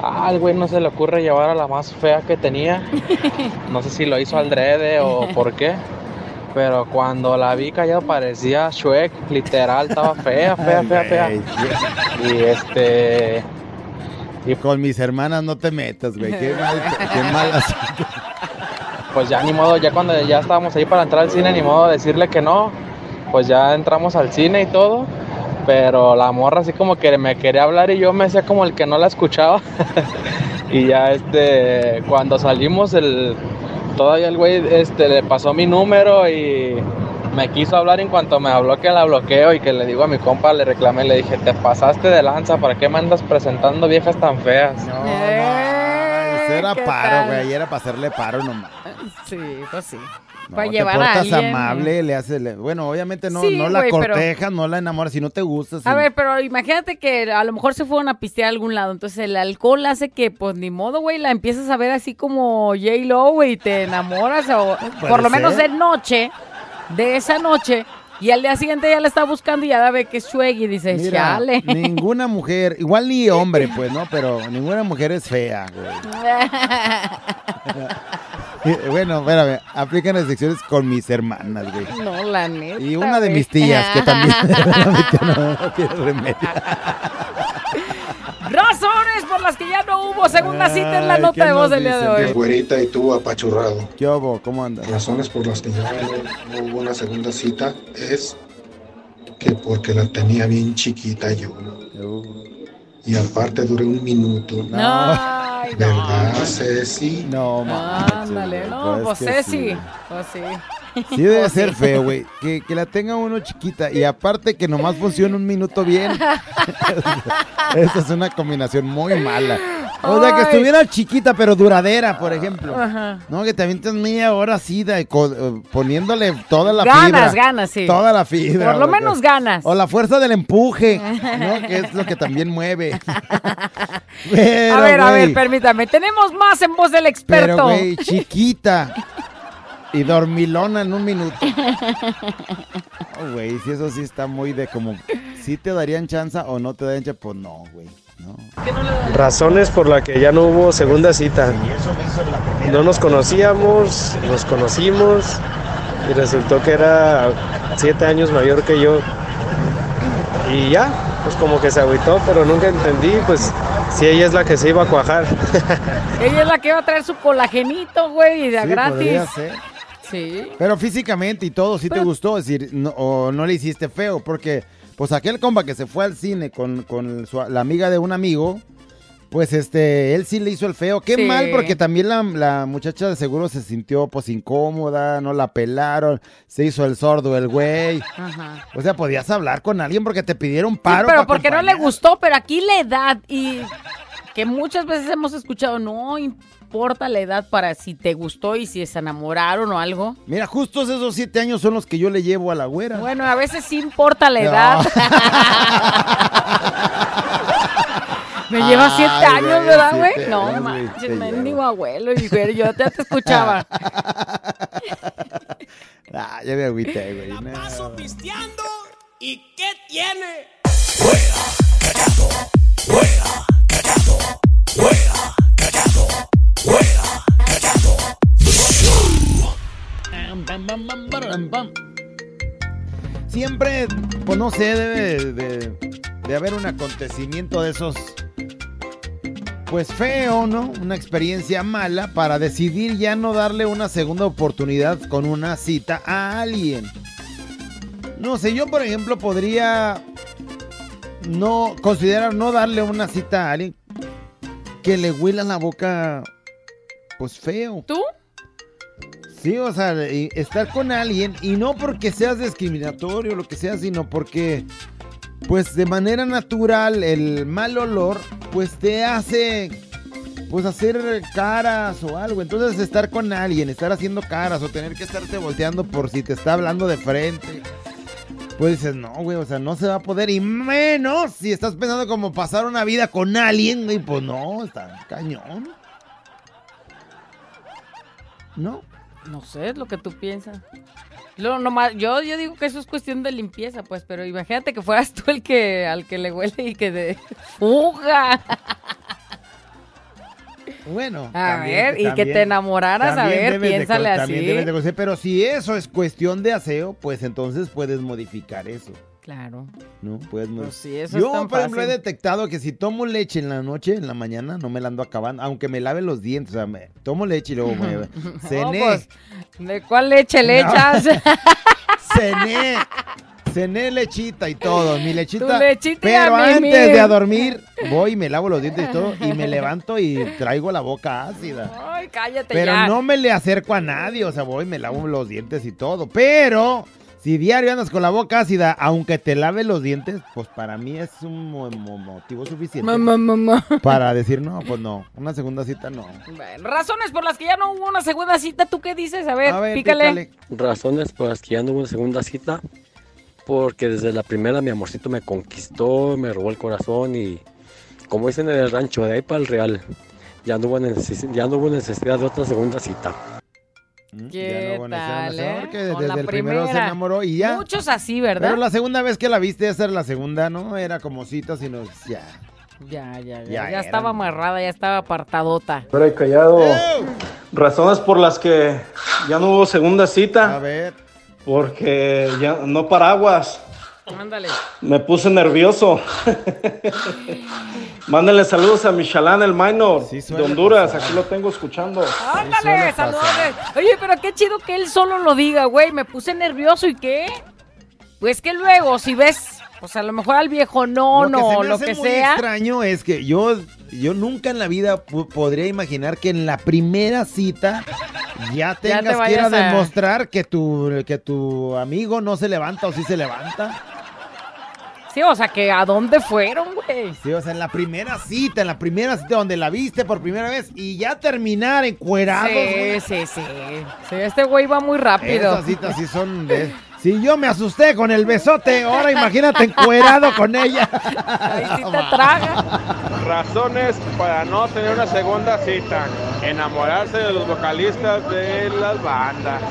[SPEAKER 7] Ah, al güey no se le ocurre llevar a la más fea que tenía. No sé si lo hizo al drede o por qué. Pero cuando la vi callado parecía Shrek, literal, estaba fea, fea, fea, fea. Y este,
[SPEAKER 3] Y con mis hermanas no te metas, güey. Qué mal, qué mal
[SPEAKER 7] pues ya ni modo, ya cuando ya estábamos ahí para entrar al cine, ni modo de decirle que no. Pues ya entramos al cine y todo. Pero la morra así como que me quería hablar y yo me hacía como el que no la escuchaba. y ya este, cuando salimos, el, todavía el güey este, le pasó mi número y me quiso hablar en cuanto me habló que la bloqueo y que le digo a mi compa, le reclamé, le dije, te pasaste de lanza, ¿para qué me andas presentando viejas tan feas?
[SPEAKER 3] No,
[SPEAKER 2] Eh,
[SPEAKER 3] mames, era
[SPEAKER 2] ¿qué
[SPEAKER 3] paro, güey. Era para hacerle paro nomás.
[SPEAKER 2] Sí, pues sí.
[SPEAKER 3] No,
[SPEAKER 2] para
[SPEAKER 3] te
[SPEAKER 2] llevar a
[SPEAKER 3] portas
[SPEAKER 2] alguien.
[SPEAKER 3] amable, le haces... le- Bueno, obviamente no,
[SPEAKER 2] Sí,
[SPEAKER 3] no la
[SPEAKER 2] güey, pero-
[SPEAKER 3] cortejas, no la enamoras. Si no te gusta...
[SPEAKER 2] A ver, pero imagínate que a lo mejor se fueron a pistear a algún lado. Entonces el alcohol hace que, pues ni modo, güey, la empiezas a ver así como J-Lo, güey, y te enamoras. O por lo menos de
[SPEAKER 3] ser.
[SPEAKER 2] noche, de esa noche. Y al día siguiente ya la está buscando y ya la ve que es Swag y dice,
[SPEAKER 3] Mira,
[SPEAKER 2] chale.
[SPEAKER 3] ninguna mujer, igual ni hombre, pues, ¿no? Pero ninguna mujer es fea, güey. Bueno, espérame, aplican restricciones con mis hermanas, güey.
[SPEAKER 2] no, la neta.
[SPEAKER 3] Y una de mis tías, que también no, no tiene remedio.
[SPEAKER 2] Razones por las que ya no hubo segunda cita en la
[SPEAKER 3] Ay,
[SPEAKER 2] nota
[SPEAKER 3] ¿qué
[SPEAKER 2] de voz del día de hoy.
[SPEAKER 8] Güerita y tú apachurrado.
[SPEAKER 3] ¿Qué hubo? ¿Cómo andas?
[SPEAKER 8] Razones por las que ya no, no hubo una segunda cita es que porque la tenía bien chiquita yo.
[SPEAKER 3] Uh,
[SPEAKER 8] Y aparte duré un minuto.
[SPEAKER 2] Ay, no.
[SPEAKER 8] ¿Verdad, Ceci?
[SPEAKER 3] No, manches,
[SPEAKER 2] Ándale, no, pues
[SPEAKER 3] que
[SPEAKER 2] Ceci.
[SPEAKER 3] sí.
[SPEAKER 2] Pues sí.
[SPEAKER 3] Sí debe
[SPEAKER 2] Pues
[SPEAKER 3] ser
[SPEAKER 2] sí.
[SPEAKER 3] feo, güey. Que, que la tenga uno chiquita y aparte que nomás funcione un minuto bien. Esa es una combinación muy mala. O sea, que estuviera chiquita pero duradera, por ejemplo.
[SPEAKER 2] Ajá.
[SPEAKER 3] No, que te avientas media hora así, de, eh, poniéndole toda la
[SPEAKER 2] Ganas,
[SPEAKER 3] fibra.
[SPEAKER 2] ganas, sí.
[SPEAKER 3] Toda la fibra.
[SPEAKER 2] Por lo menos ganas.
[SPEAKER 3] O la fuerza del empuje, ¿no? Que es lo que también mueve. Pero,
[SPEAKER 2] a ver, a ver, permítame. Tenemos más en voz del
[SPEAKER 3] Pero,
[SPEAKER 2] experto.
[SPEAKER 3] güey, chiquita. Y dormilona en un minuto. Oh, güey, si eso sí está muy de como, si te darían chance o no te darían chance, pues no, güey. No.
[SPEAKER 9] Razones por las que ya no hubo segunda cita. No nos conocíamos, nos conocimos y resultó que era siete años mayor que yo. Y ya, pues como que se agüitó, pero nunca entendí, pues si ella es la que se iba a cuajar.
[SPEAKER 2] Ella es la que va a traer su colagenito, güey, y de
[SPEAKER 3] Sí,
[SPEAKER 2] gratis. Sí.
[SPEAKER 3] Pero físicamente y todo, sí te
[SPEAKER 2] Pero-
[SPEAKER 3] gustó, es decir, no, o no le hiciste feo, porque pues aquel compa que se fue al cine con, con su- la amiga de un amigo, pues este, él sí le hizo el feo. Qué
[SPEAKER 2] Sí.
[SPEAKER 3] mal, porque también la, la muchacha de seguro se sintió pues incómoda, no la pelaron, se hizo el sordo el güey.
[SPEAKER 2] Ajá.
[SPEAKER 3] O sea, podías hablar con alguien porque te pidieron
[SPEAKER 2] Sí,
[SPEAKER 3] paro.
[SPEAKER 2] pero porque no le gustó, pero aquí la edad y que muchas veces hemos escuchado, no importa la edad para si te gustó y si se enamoraron o algo.
[SPEAKER 3] Mira, justos esos siete años son los que yo le llevo a la güera.
[SPEAKER 2] Bueno, a veces sí importa la
[SPEAKER 3] No.
[SPEAKER 2] Me lleva siete
[SPEAKER 3] Ay,
[SPEAKER 2] años, ¿verdad,
[SPEAKER 3] siete
[SPEAKER 2] güey? No, manches, mendigo abuelo, y güey, yo ya te escuchaba.
[SPEAKER 3] Ah, ya me agüité, güey. no.
[SPEAKER 10] pisteando y qué tiene.
[SPEAKER 3] Siempre, pues no sé, debe de, de haber un acontecimiento de esos, pues feo, ¿no? Una experiencia mala para decidir ya no darle una segunda oportunidad con una cita a alguien. No sé, yo por ejemplo podría no considerar no darle una cita a alguien que le huela la boca, pues feo.
[SPEAKER 2] ¿Tú?
[SPEAKER 3] Sí, o sea, estar con alguien y no porque seas discriminatorio o lo que sea, sino porque, pues de manera natural, el mal olor, pues te hace pues hacer caras o algo. Entonces estar con alguien, estar haciendo caras o tener que estarte volteando por si te está hablando de frente. Pues dices, no, güey, o sea, no se va a poder. Y menos si estás pensando como pasar una vida con alguien, güey, pues no, está cañón. ¿No?
[SPEAKER 2] No sé, es lo que tú piensas. Luego, nomás, yo, yo digo que eso es cuestión de limpieza, pues, pero imagínate que fueras tú el que al que le huele y que de fuga.
[SPEAKER 3] Bueno,
[SPEAKER 2] A
[SPEAKER 3] también-
[SPEAKER 2] ver, y que te enamoraras, a ver,
[SPEAKER 3] de
[SPEAKER 2] piénsale así.
[SPEAKER 3] debes de conocer, pero si eso es cuestión de aseo, pues entonces puedes modificar eso.
[SPEAKER 2] Claro.
[SPEAKER 3] ¿No? Puedes
[SPEAKER 2] Pues
[SPEAKER 3] modi-
[SPEAKER 2] sí, eso es
[SPEAKER 3] Yo, por ejemplo, he detectado que si tomo leche en la noche, en la mañana, no me la ando acabando, aunque me lave los dientes. O sea, me- tomo leche y luego me
[SPEAKER 2] No,
[SPEAKER 3] cené.
[SPEAKER 2] pues, ¿De cuál leche le
[SPEAKER 3] No.
[SPEAKER 2] echas?
[SPEAKER 3] cené. Cené lechita y todo, mi lechita.
[SPEAKER 2] Y
[SPEAKER 3] pero antes
[SPEAKER 2] mimir.
[SPEAKER 3] de a dormir, voy y me lavo los dientes y todo, y me levanto y traigo la boca ácida.
[SPEAKER 2] Ay, cállate
[SPEAKER 3] Pero
[SPEAKER 2] ya.
[SPEAKER 3] no me le acerco a nadie, o sea, voy, me lavo los dientes y todo. Pero si diario andas con la boca ácida, aunque te lave los dientes, pues para mí es un mo- mo- motivo suficiente
[SPEAKER 2] Mamá, mamá.
[SPEAKER 3] para decir no, pues no, una segunda cita no.
[SPEAKER 2] Bueno, razones por las que ya no hubo una segunda cita, ¿tú qué dices? A ver,
[SPEAKER 3] A ver,
[SPEAKER 2] pícale.
[SPEAKER 3] pícale.
[SPEAKER 11] Razones por las que ya no hubo una segunda cita. Porque desde la primera mi amorcito me conquistó, me robó el corazón y como dicen en el rancho, de ahí para el real, ya no hubo, neces- ya no hubo necesidad de otra segunda cita.
[SPEAKER 2] ¿Qué
[SPEAKER 3] Ya no necesidad
[SPEAKER 2] tal, eh?
[SPEAKER 3] que
[SPEAKER 2] Con
[SPEAKER 3] desde
[SPEAKER 2] la
[SPEAKER 3] el primero se enamoró y ya.
[SPEAKER 2] Muchos así, ¿verdad?
[SPEAKER 3] Pero la segunda vez que la viste, esa era la segunda, ¿no? Era como cita, sino ya.
[SPEAKER 2] Ya, ya, ya.
[SPEAKER 3] Ya
[SPEAKER 2] estaba amarrada, ya estaba apartadota.
[SPEAKER 12] Fuera y callado. Razones por las que ya no hubo segunda cita.
[SPEAKER 3] A ver.
[SPEAKER 12] Porque ya no paraguas.
[SPEAKER 2] Ándale.
[SPEAKER 12] Me puse nervioso. Mándenle saludos a Michalán, el minor de
[SPEAKER 3] suele
[SPEAKER 12] Honduras.
[SPEAKER 3] pasar.
[SPEAKER 12] Aquí lo tengo escuchando.
[SPEAKER 2] Ándale,
[SPEAKER 3] suele
[SPEAKER 2] saludos. Oye, pero qué chido que él solo lo diga, güey. Me puse nervioso y qué. Pues que luego, si ves, pues a lo mejor al viejo no,
[SPEAKER 3] Lo que se
[SPEAKER 2] no,
[SPEAKER 3] me
[SPEAKER 2] lo
[SPEAKER 3] hace
[SPEAKER 2] que
[SPEAKER 3] muy
[SPEAKER 2] sea.
[SPEAKER 3] extraño es que yo, yo nunca en la vida podría imaginar que en la primera cita ya
[SPEAKER 2] te
[SPEAKER 3] tengas que ir a- demostrar que tu, que tu amigo no se levanta o sí se levanta.
[SPEAKER 2] Sí, o sea, que a dónde fueron, güey.
[SPEAKER 3] Sí, o sea, en la primera cita, en la primera cita donde la viste por primera vez y ya terminar encuerados. güey.
[SPEAKER 2] Sí, sí, sí. Sí, este güey va muy rápido.
[SPEAKER 3] Esas citas sí son de... Si yo me asusté con el besote, ahora imagínate encuerado con ella.
[SPEAKER 2] Ahí sí te traga.
[SPEAKER 13] Razones para no tener una segunda cita. Enamorarse de los vocalistas de las bandas.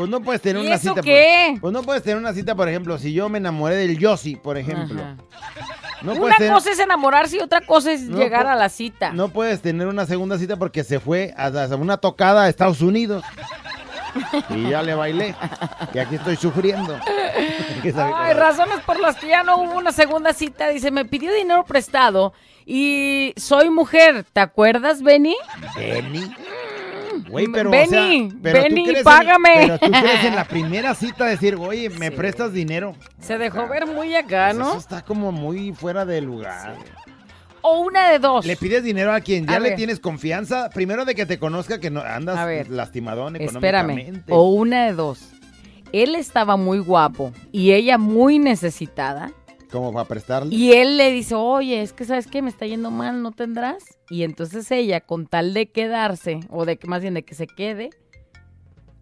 [SPEAKER 3] Pues no puedes tener
[SPEAKER 2] ¿Y
[SPEAKER 3] una
[SPEAKER 2] eso
[SPEAKER 3] cita.
[SPEAKER 2] qué?
[SPEAKER 3] Por, pues no puedes tener una cita, por ejemplo, si yo me enamoré del Yossi, por ejemplo.
[SPEAKER 2] Ajá.
[SPEAKER 3] No
[SPEAKER 2] Una
[SPEAKER 3] tener,
[SPEAKER 2] cosa es enamorarse y otra cosa es
[SPEAKER 3] No
[SPEAKER 2] llegar a la cita.
[SPEAKER 3] no puedes tener una segunda cita porque se fue a, a una tocada a Estados Unidos. y ya le bailé. Y aquí estoy sufriendo. ¿Qué sabe
[SPEAKER 2] Ay,
[SPEAKER 3] cómo?
[SPEAKER 2] razones por las que ya no hubo una segunda cita. Dice, me pidió dinero prestado y soy mujer. ¿Te acuerdas, Benny?
[SPEAKER 3] Benny. Güey, pero,
[SPEAKER 2] Benny,
[SPEAKER 3] o sea, pero tú crees en-
[SPEAKER 2] págame.
[SPEAKER 3] pero tú crees en la primera cita decir, oye, ¿me prestas dinero?
[SPEAKER 2] Se dejó ver muy acá,
[SPEAKER 3] Pues
[SPEAKER 2] ¿no?
[SPEAKER 3] Eso está como muy fuera de lugar.
[SPEAKER 2] O una de dos.
[SPEAKER 3] Le pides dinero a quien ya
[SPEAKER 2] A
[SPEAKER 3] le
[SPEAKER 2] ver.
[SPEAKER 3] tienes confianza, primero de que te conozca que no andas
[SPEAKER 2] A ver.
[SPEAKER 3] lastimadón
[SPEAKER 2] Espérame.
[SPEAKER 3] económicamente.
[SPEAKER 2] O una de dos. Él estaba muy guapo y ella muy necesitada.
[SPEAKER 3] Prestarle.
[SPEAKER 2] Y él le dice, oye, es que sabes que me está yendo mal, ¿no tendrás? Y entonces ella, con tal de quedarse, o de que más bien de que se quede,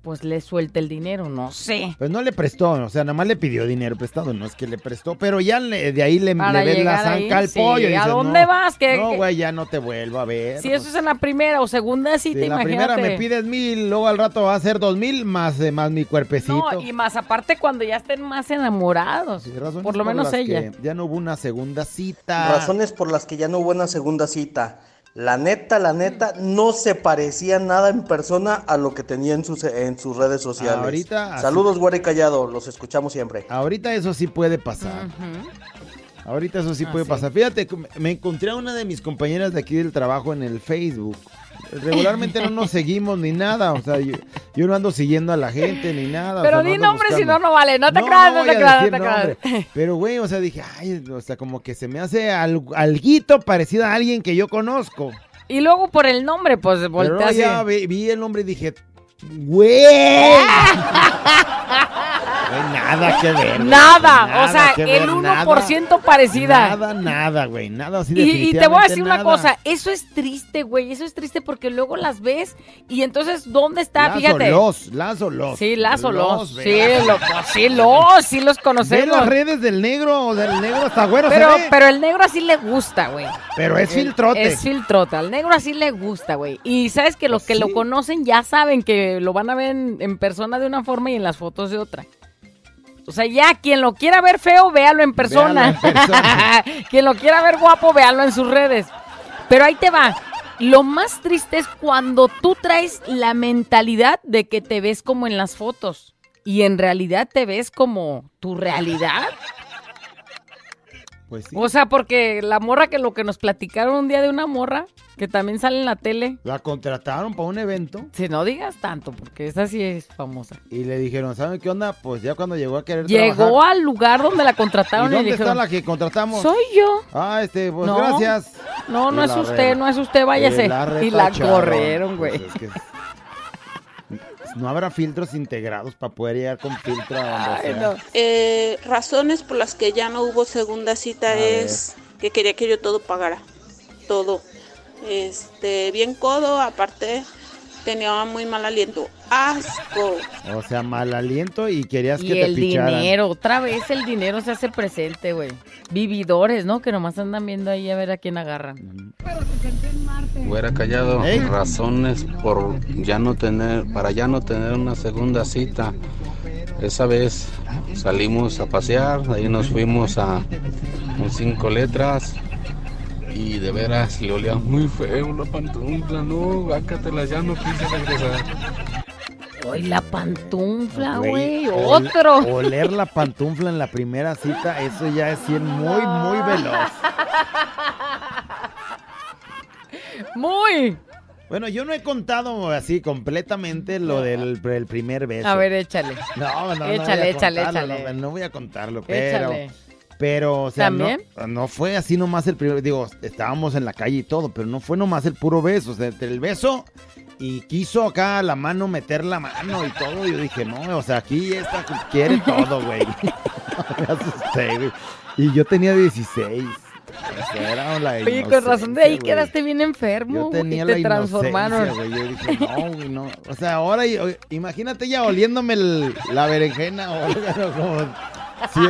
[SPEAKER 2] pues le suelta el dinero, no sé.
[SPEAKER 3] Pues no le prestó, o sea, nada más le pidió dinero prestado, no es que le prestó, pero ya le- de ahí le, le ves la
[SPEAKER 2] ahí,
[SPEAKER 3] zanca al
[SPEAKER 2] sí.
[SPEAKER 3] pollo. y
[SPEAKER 2] ¿A
[SPEAKER 3] dices,
[SPEAKER 2] dónde
[SPEAKER 3] no,
[SPEAKER 2] vas? ¿Qué-
[SPEAKER 3] No, güey, ya no te vuelvo a ver.
[SPEAKER 2] Si eso es en la primera o segunda cita,
[SPEAKER 3] Si la
[SPEAKER 2] imagínate.
[SPEAKER 3] primera me pides mil, luego al rato va a ser dos mil más, eh, más mi cuerpecito.
[SPEAKER 2] No, y más aparte cuando ya estén más enamorados.
[SPEAKER 3] Razones
[SPEAKER 2] Por lo menos
[SPEAKER 3] las
[SPEAKER 2] ella.
[SPEAKER 3] que Ya no hubo una segunda cita.
[SPEAKER 14] Razones por las que ya no hubo una segunda cita. La neta, la neta, no se parecía nada en persona a lo que tenía en sus, en sus redes sociales.
[SPEAKER 3] Ahorita, así-
[SPEAKER 14] Saludos, güera y callado, los escuchamos siempre.
[SPEAKER 3] Ahorita eso sí puede pasar. Ahorita eso sí puede pasar. Fíjate, me encontré a una de mis compañeras de aquí del trabajo en el Facebook. Regularmente no nos seguimos ni nada. O sea, yo, yo no ando siguiendo a la gente ni nada. o
[SPEAKER 2] Pero
[SPEAKER 3] sea, no
[SPEAKER 2] di
[SPEAKER 3] ando
[SPEAKER 2] nombres si no, no vale. No te creas, no, te creas, no te creas.
[SPEAKER 3] nombre. Pero, güey, o sea, dije, ay, o sea, como que se me hace al- alguito parecido a alguien que yo conozco.
[SPEAKER 2] Y luego por el nombre, pues
[SPEAKER 3] Pero
[SPEAKER 2] volteas.
[SPEAKER 3] ya
[SPEAKER 2] y-
[SPEAKER 3] vi, vi el nombre y dije, güey. nada que ver. güey.
[SPEAKER 2] Nada, o sea,
[SPEAKER 3] ver,
[SPEAKER 2] el 1%
[SPEAKER 3] nada,
[SPEAKER 2] parecida.
[SPEAKER 3] Nada, nada, güey. Nada así
[SPEAKER 2] Y, y te voy a decir una cosa, eso es triste, güey, eso es triste porque luego las ves y entonces, ¿dónde está?
[SPEAKER 3] O
[SPEAKER 2] Fíjate.
[SPEAKER 3] los, las o los.
[SPEAKER 2] Sí, las o los.
[SPEAKER 3] ve.
[SPEAKER 2] Sí, lo- sí, los, sí los
[SPEAKER 3] Ve
[SPEAKER 2] conocemos.
[SPEAKER 3] las redes del negro, del negro hasta güero
[SPEAKER 2] Pero,
[SPEAKER 3] se ve.
[SPEAKER 2] pero el negro así le gusta, güey.
[SPEAKER 3] Pero es
[SPEAKER 2] El-
[SPEAKER 3] filtrote.
[SPEAKER 2] Es filtrote. Al negro así le gusta, güey. Y sabes que los que lo conocen ya saben que lo van a ver en, en persona de una forma y en las fotos de otra. O sea, ya quien lo quiera ver feo, véalo en persona.
[SPEAKER 3] Véalo en persona.
[SPEAKER 2] quien lo quiera ver guapo, véalo en sus redes. Pero ahí te va. Lo más triste es cuando tú traes la mentalidad de que te ves como en las fotos. Y en realidad te ves como tu realidad.
[SPEAKER 3] Pues sí.
[SPEAKER 2] O sea, porque la morra que lo que nos platicaron un día de una morra que también sale en la tele.
[SPEAKER 3] La contrataron para un evento
[SPEAKER 2] Si no digas tanto, porque esa sí es famosa.
[SPEAKER 3] y le dijeron, ¿saben qué onda? Pues ya cuando llegó a querer
[SPEAKER 2] Llegó
[SPEAKER 3] trabajar.
[SPEAKER 2] al lugar donde la
[SPEAKER 3] ¿Y
[SPEAKER 2] contrataron y,
[SPEAKER 3] dónde está
[SPEAKER 2] dijeron,
[SPEAKER 3] la que contratamos?
[SPEAKER 2] soy yo.
[SPEAKER 3] Ah, este, pues
[SPEAKER 2] No.
[SPEAKER 3] gracias.
[SPEAKER 2] No, no
[SPEAKER 3] Y
[SPEAKER 2] es usted,
[SPEAKER 3] re-
[SPEAKER 2] no es usted, váyase.
[SPEAKER 3] y la
[SPEAKER 2] Y corrieron, güey.
[SPEAKER 3] Pues es que- no habrá filtros integrados para poder llegar con filtro a donde
[SPEAKER 2] Ay,
[SPEAKER 3] sea.
[SPEAKER 2] no.
[SPEAKER 15] Eh, razones por las que ya no hubo segunda cita
[SPEAKER 3] A
[SPEAKER 15] es que quería que yo todo pagara. Todo. Este, bien codo, aparte tenía muy mal aliento. Asco.
[SPEAKER 3] O sea, mal aliento y querías
[SPEAKER 2] Y
[SPEAKER 3] que te
[SPEAKER 2] el
[SPEAKER 3] ficharan.
[SPEAKER 2] dinero, otra vez el dinero se hace presente, güey. Vividores, ¿no? Que nomás andan viendo ahí a ver a quién agarran.
[SPEAKER 1] Hubiera callado
[SPEAKER 3] Ey.
[SPEAKER 1] razones por ya no tener, para ya no tener una segunda cita. Esa vez salimos a pasear, ahí nos fuimos a un cinco letras y de veras le olía muy feo la pantufla, no, guácatela, ya no quise regresar.
[SPEAKER 2] Ay, la pantufla,
[SPEAKER 3] Güey,
[SPEAKER 2] Otro.
[SPEAKER 3] Oler la pantufla en la primera cita, eso ya es ir muy, muy veloz.
[SPEAKER 2] Muy.
[SPEAKER 3] Bueno, yo no he contado así completamente lo del el primer beso.
[SPEAKER 2] A ver, échale.
[SPEAKER 3] No, no, no.
[SPEAKER 2] Échale,
[SPEAKER 3] voy a
[SPEAKER 2] échale,
[SPEAKER 3] contarlo,
[SPEAKER 2] échale.
[SPEAKER 3] No, no voy a contarlo, pero.
[SPEAKER 2] Échale.
[SPEAKER 3] Pero, o sea, no,
[SPEAKER 2] ¿También?
[SPEAKER 3] no fue así nomás el primer. Digo, estábamos en la calle y todo, pero no fue nomás el puro beso. O sea, entre el beso y quiso acá la mano meter la mano y todo. Y yo dije, no, o sea, aquí esta quiere todo, güey. Me asusté, güey. Y yo tenía 16. O sea, era la
[SPEAKER 2] Oye, con razón de ahí quedaste bien enfermo.
[SPEAKER 3] Yo tenía
[SPEAKER 2] te
[SPEAKER 3] la
[SPEAKER 2] transformaron.
[SPEAKER 3] Yo dije, no, güey, no. O sea, ahora, y- imagínate ya oliéndome el- la berenjena o como... Sí,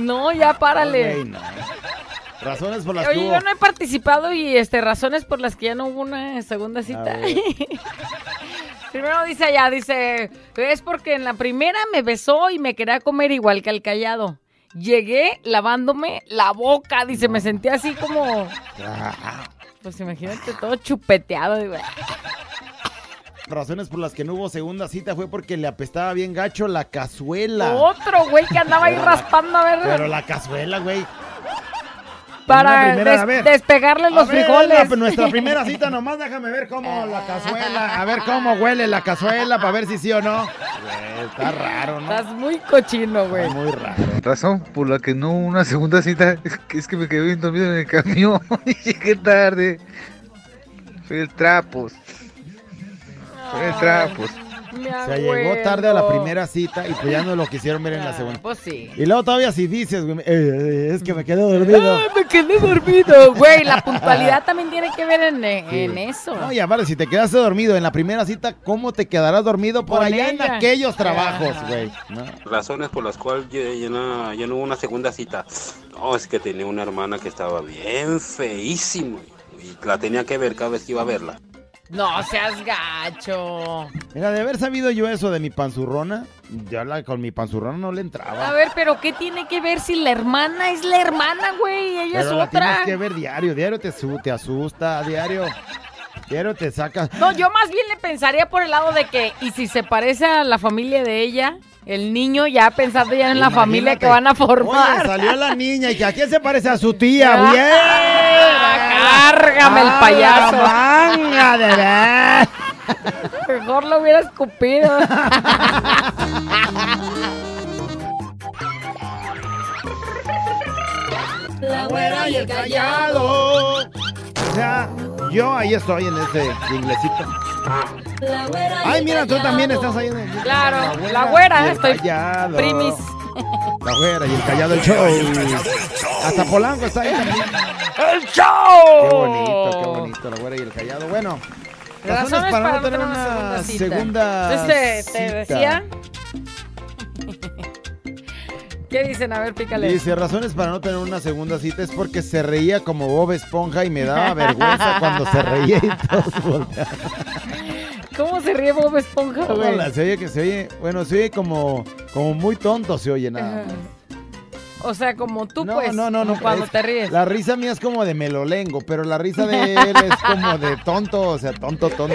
[SPEAKER 2] No, ya párale.
[SPEAKER 3] güey, no. Razones por las que
[SPEAKER 2] Oye,
[SPEAKER 3] hubo...
[SPEAKER 2] yo no he participado y este razones por las que ya no hubo una segunda cita. Primero dice allá, dice, es porque en la primera me besó y me quería comer igual que al callado. Llegué lavándome la boca, dice, me sentí así como, pues imagínate todo chupeteado. digo,
[SPEAKER 3] Razones por las que no hubo segunda cita fue porque le apestaba bien gacho la cazuela.
[SPEAKER 2] Otro güey que andaba ahí raspando a ver
[SPEAKER 3] Pero la cazuela, güey.
[SPEAKER 2] para
[SPEAKER 3] primera,
[SPEAKER 2] des- despegarle los
[SPEAKER 3] A ver,
[SPEAKER 2] frijoles.
[SPEAKER 3] la- nuestra primera cita nomás, déjame ver cómo la cazuela, a ver cómo huele la cazuela para ver si sí o no. Güey, está raro, ¿no?
[SPEAKER 2] Estás muy cochino, güey.
[SPEAKER 3] Muy raro.
[SPEAKER 16] Razón por la que no hubo una segunda cita es que me quedé bien dormido en el camión y llegué tarde. Soy el trapos. El.
[SPEAKER 3] O sea, llegó tarde a la primera cita y pues ya no lo quisieron ver en la segunda.
[SPEAKER 2] Pues sí.
[SPEAKER 3] Y luego todavía si dices, güey, eh, es que me quedé dormido.
[SPEAKER 2] Ay, me quedé dormido, güey. La puntualidad también tiene que ver en, en eso.
[SPEAKER 3] No, y aparte, si te quedaste dormido en la primera cita, ¿cómo te quedarás dormido por
[SPEAKER 2] Con
[SPEAKER 3] allá en aquellos trabajos, güey? ¿no?
[SPEAKER 17] Razones por las cuales ya, ya no, ya no hubo una segunda cita. No, es que tenía una hermana que estaba bien feísima y la tenía que ver cada vez que iba a verla.
[SPEAKER 2] No seas gacho.
[SPEAKER 3] Mira, de haber sabido yo eso de mi panzurrona, ya la, con mi panzurrona no le entraba.
[SPEAKER 2] A ver, pero ¿qué tiene que ver si la hermana es la hermana, güey? Ella
[SPEAKER 3] Pero
[SPEAKER 2] es
[SPEAKER 3] la
[SPEAKER 2] otra.
[SPEAKER 3] tienes que ver diario, diario te, su- te asusta, diario, diario te saca.
[SPEAKER 2] No, yo más bien le pensaría por el lado de que, y si se parece a la familia de ella, el niño ya pensando ya en la familia que van a formar.
[SPEAKER 3] Oye, salió la niña y que a quién se parece a su tía,
[SPEAKER 2] Ah,
[SPEAKER 3] bien.
[SPEAKER 2] Cárgame el
[SPEAKER 3] Ah,
[SPEAKER 2] payaso.
[SPEAKER 3] la manga, de verdad.
[SPEAKER 2] Mejor lo hubiera escupido.
[SPEAKER 5] La güera y el callado.
[SPEAKER 3] O sea, yo ahí estoy en ese inglesito. Ay, mira, tú también estás ahí. en el-
[SPEAKER 2] Claro, la güera,
[SPEAKER 3] el
[SPEAKER 2] estoy
[SPEAKER 3] callado.
[SPEAKER 2] primis.
[SPEAKER 3] La güera y el callado el show. Hasta Polanco está ahí también.
[SPEAKER 2] ¡El show!
[SPEAKER 3] Qué bonito, qué bonito, la güera y el callado. Bueno, razones para no tener una segunda
[SPEAKER 2] Entonces, te, te
[SPEAKER 3] cita.
[SPEAKER 2] decía. ¿Qué dicen? A ver, pícale.
[SPEAKER 3] Dice, razones para no tener una segunda cita es porque se reía como Bob Esponja y me daba vergüenza cuando se reía y todos volteaban.
[SPEAKER 2] ¿Cómo se ríe Bob Esponja, güey?
[SPEAKER 3] Hola, se oye que se oye, bueno, se oye como, como muy tonto, se oye nada. más.
[SPEAKER 2] O sea, como tú,
[SPEAKER 3] No,
[SPEAKER 2] pues.
[SPEAKER 3] no, no, no.
[SPEAKER 2] Cuando
[SPEAKER 3] es-
[SPEAKER 2] te ríes.
[SPEAKER 3] La risa mía es como de melolengo, pero la risa de él es como de tonto, o sea, tonto, tonto.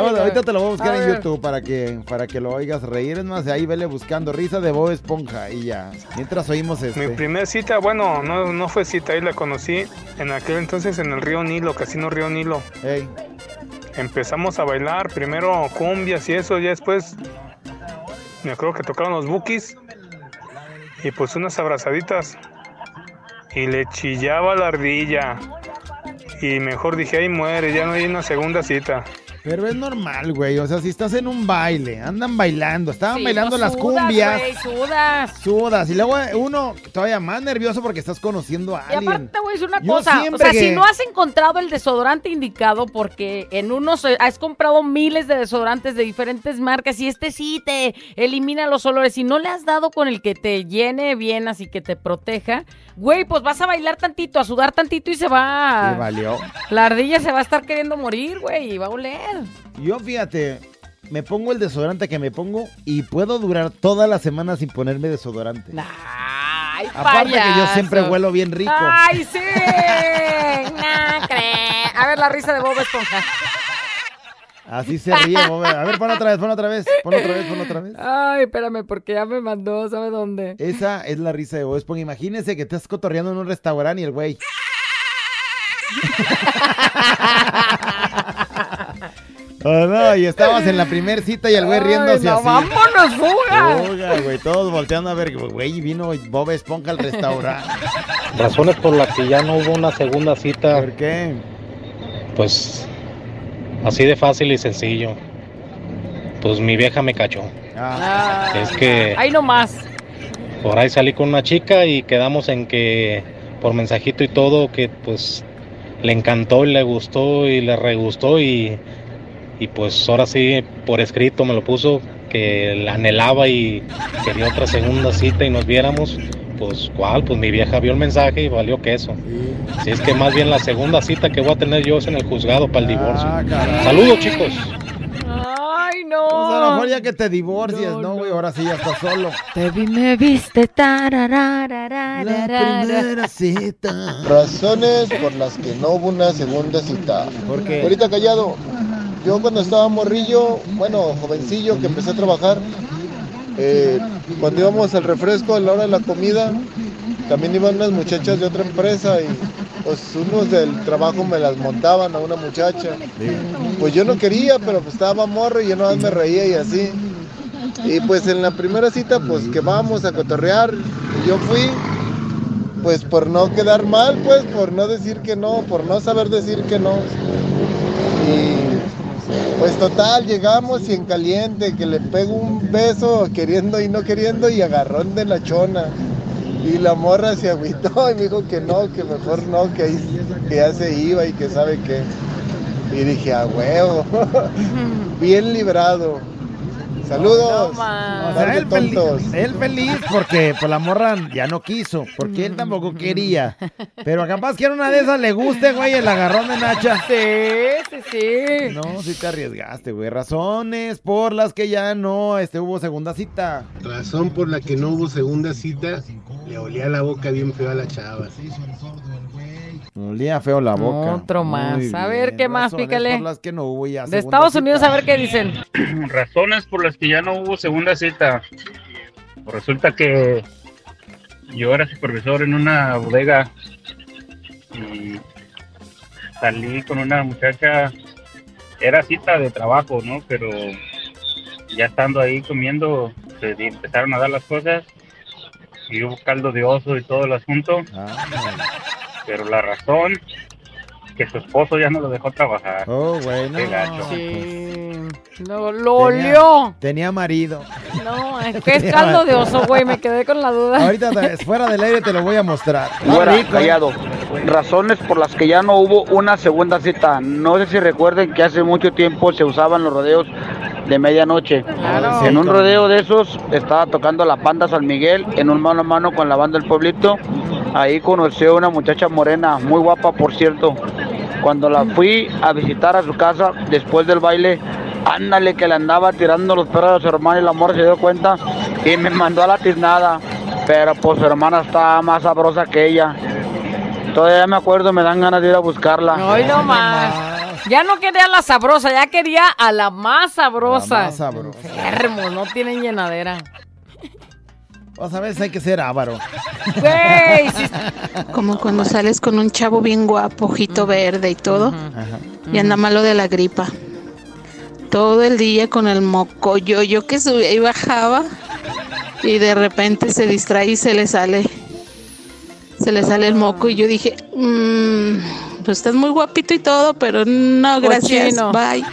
[SPEAKER 3] Luego, ahorita te lo voy a buscar
[SPEAKER 2] A
[SPEAKER 3] en
[SPEAKER 2] ver.
[SPEAKER 3] YouTube para que, para que lo oigas reír. Es más, ahí vele buscando risa de Bob Esponja y ya. Mientras oímos
[SPEAKER 18] Mi
[SPEAKER 3] este.
[SPEAKER 18] primer cita, bueno, no, no fue cita, ahí la conocí en aquel entonces en el río Nilo, Casino Río Nilo. Empezamos a bailar, primero cumbias y eso, ya después me acuerdo que tocaron los bookies y pues unas abrazaditas y le chillaba la ardilla y mejor dije, ahí muere, ya no hay una segunda cita.
[SPEAKER 3] Pero es normal, güey. O sea, si estás en un baile, andan bailando, estaban
[SPEAKER 2] Sí,
[SPEAKER 3] bailando
[SPEAKER 2] no
[SPEAKER 3] las cumbias.
[SPEAKER 2] güey, sudas.
[SPEAKER 3] Sudas. Y luego uno todavía más nervioso porque estás conociendo a
[SPEAKER 2] Y
[SPEAKER 3] alguien.
[SPEAKER 2] aparte te voy a decir una
[SPEAKER 3] Yo
[SPEAKER 2] cosa, o sea,
[SPEAKER 3] que-
[SPEAKER 2] si no has encontrado el desodorante indicado porque en unos eh, has comprado miles de desodorantes de diferentes marcas y este sí te elimina los olores y no le has dado con el que te llene bien así que te proteja, güey, pues vas a bailar tantito, a sudar tantito y se va.
[SPEAKER 3] Y valió.
[SPEAKER 2] La ardilla se va a estar queriendo morir, güey, y va a oler.
[SPEAKER 3] Yo fíjate, me pongo el desodorante que me pongo y puedo durar toda la semana sin ponerme desodorante.
[SPEAKER 2] Ay,
[SPEAKER 3] Aparte que yo siempre huelo bien rico.
[SPEAKER 2] ¡Ay, sí! No cree. A ver la risa de Bob Esponja.
[SPEAKER 3] Así se ríe. Bob. A ver, pon otra vez, pon otra vez, pon otra vez, pon otra vez.
[SPEAKER 2] Ay, espérame, porque ya me mandó, ¿sabe dónde?
[SPEAKER 3] Esa es la risa de Bob Esponja. Imagínense que estás cotorreando en un restaurante y el güey. Oh, no, y estabas en la primer cita y el güey riéndose
[SPEAKER 2] no,
[SPEAKER 3] así.
[SPEAKER 2] vámonos, fuga.
[SPEAKER 3] Fuga, güey, todos volteando a ver, güey, vino Bob Esponja al restaurante.
[SPEAKER 7] Razones por las que ya no hubo una segunda cita.
[SPEAKER 3] ¿Por qué?
[SPEAKER 7] Pues así de fácil y sencillo. Pues mi vieja me cachó.
[SPEAKER 3] Ah.
[SPEAKER 7] Es que
[SPEAKER 2] Ahí nomás.
[SPEAKER 7] por ahí salí con una chica y quedamos en que por mensajito y todo que pues le encantó y le gustó y le regustó y, y pues ahora sí por escrito me lo puso que la anhelaba y quería otra segunda cita y nos viéramos. Pues cuál, pues mi vieja vio el mensaje y valió queso. Si es que más bien la segunda cita que voy a tener yo es en el juzgado para el divorcio. Saludos chicos.
[SPEAKER 2] Ay, no.
[SPEAKER 3] Pues a lo mejor ya que te divorcies, ¿no, güey? Ahora sí ya estás solo.
[SPEAKER 2] Te vi, me viste.
[SPEAKER 3] La primera cita.
[SPEAKER 19] Razones por las que no hubo una segunda cita.
[SPEAKER 3] ¿Por qué?
[SPEAKER 19] Ahorita callado. Yo cuando estaba morrillo, bueno, jovencillo que empecé a trabajar, eh, cuando íbamos al refresco a la hora de la comida, también iban unas muchachas de otra empresa y pues unos del trabajo me las montaban a una muchacha. Pues yo no quería, pero pues estaba morro y yo nomás me reía y así. Y pues en la primera cita, pues que vamos a cotorrear, yo fui, pues por no quedar mal, pues por no decir que no, por no saber decir que no. Pues total, llegamos y en caliente, que le pego un beso queriendo y no queriendo y agarrón de la chona. Y la morra se agüitó y me dijo que no, que mejor no, que, ahí- que ya se iba y que sabe qué. Y dije, a huevo, bien librado. Saludos.
[SPEAKER 3] O
[SPEAKER 19] Par
[SPEAKER 3] sea, él, feliz, él feliz porque pues, la morra ya no quiso, porque él tampoco quería. Pero capaz que era una de esas le guste, güey, el agarrón de Nacha.
[SPEAKER 2] Sí, sí, sí.
[SPEAKER 3] No, sí te arriesgaste, güey. Razones por las que ya no este, hubo segunda cita.
[SPEAKER 20] Razón por la que no hubo segunda cita, le olía la boca bien feo a la chava.
[SPEAKER 3] Olía feo la boca.
[SPEAKER 2] Otro más.
[SPEAKER 3] Muy
[SPEAKER 2] A ver,
[SPEAKER 3] bien.
[SPEAKER 2] ¿qué más?
[SPEAKER 3] Razones
[SPEAKER 2] Pícale.
[SPEAKER 3] por las que no hubo ya
[SPEAKER 2] De Estados
[SPEAKER 3] cita.
[SPEAKER 2] Unidos, a ver qué dicen.
[SPEAKER 21] Razones por las que ya no hubo segunda cita. Pues resulta que yo era supervisor en una bodega y salí con una muchacha. Era cita de trabajo, ¿no? Pero ya estando ahí comiendo, se empezaron a dar las cosas y hubo caldo de oso y todo el asunto. Pero la razón que su esposo ya no lo dejó trabajar.
[SPEAKER 3] Oh, bueno.
[SPEAKER 21] Qué gacho.
[SPEAKER 2] Sí. Lo, lo
[SPEAKER 3] Tenía-
[SPEAKER 2] olió.
[SPEAKER 3] Tenía marido.
[SPEAKER 2] No, es que es caldo de oso, güey. Me quedé con la duda.
[SPEAKER 3] Ahorita fuera del aire te lo voy a mostrar.
[SPEAKER 22] Fuera,
[SPEAKER 3] rico, ¿eh?
[SPEAKER 22] callado. Razones por las que ya no hubo una segunda cita. No sé si recuerden que hace mucho tiempo se usaban los rodeos de medianoche.
[SPEAKER 2] Claro.
[SPEAKER 22] En un rodeo de esos estaba tocando la banda San Miguel en un mano a mano con la banda del pueblito. Ahí conocí a una muchacha morena, muy guapa por cierto. Cuando la fui a visitar a su casa después del baile, ándale que le andaba tirando los perros a su hermana y la morra se dio cuenta y me mandó a la tiznada. Pero pues su hermana estaba más sabrosa que ella. Todavía me acuerdo, me dan ganas de ir a buscarla.
[SPEAKER 2] Hoy no más. Ya no quería a la sabrosa, ya quería a la más sabrosa.
[SPEAKER 3] La más sabrosa.
[SPEAKER 2] Enfermos, no tienen llenadera.
[SPEAKER 3] Vas a ver, hay que ser avaro.
[SPEAKER 2] Güey, sí.
[SPEAKER 23] Como cuando sales con un chavo bien guapo, ojito verde y todo, y anda malo de la gripa. Todo el día con el moco yo, yo que subía y bajaba, y de repente se distrae y se le sale, se le sale el moco, y yo dije, "Mm, pues estás muy guapito y todo, pero no, gracias,
[SPEAKER 2] Cochino.
[SPEAKER 23] bye.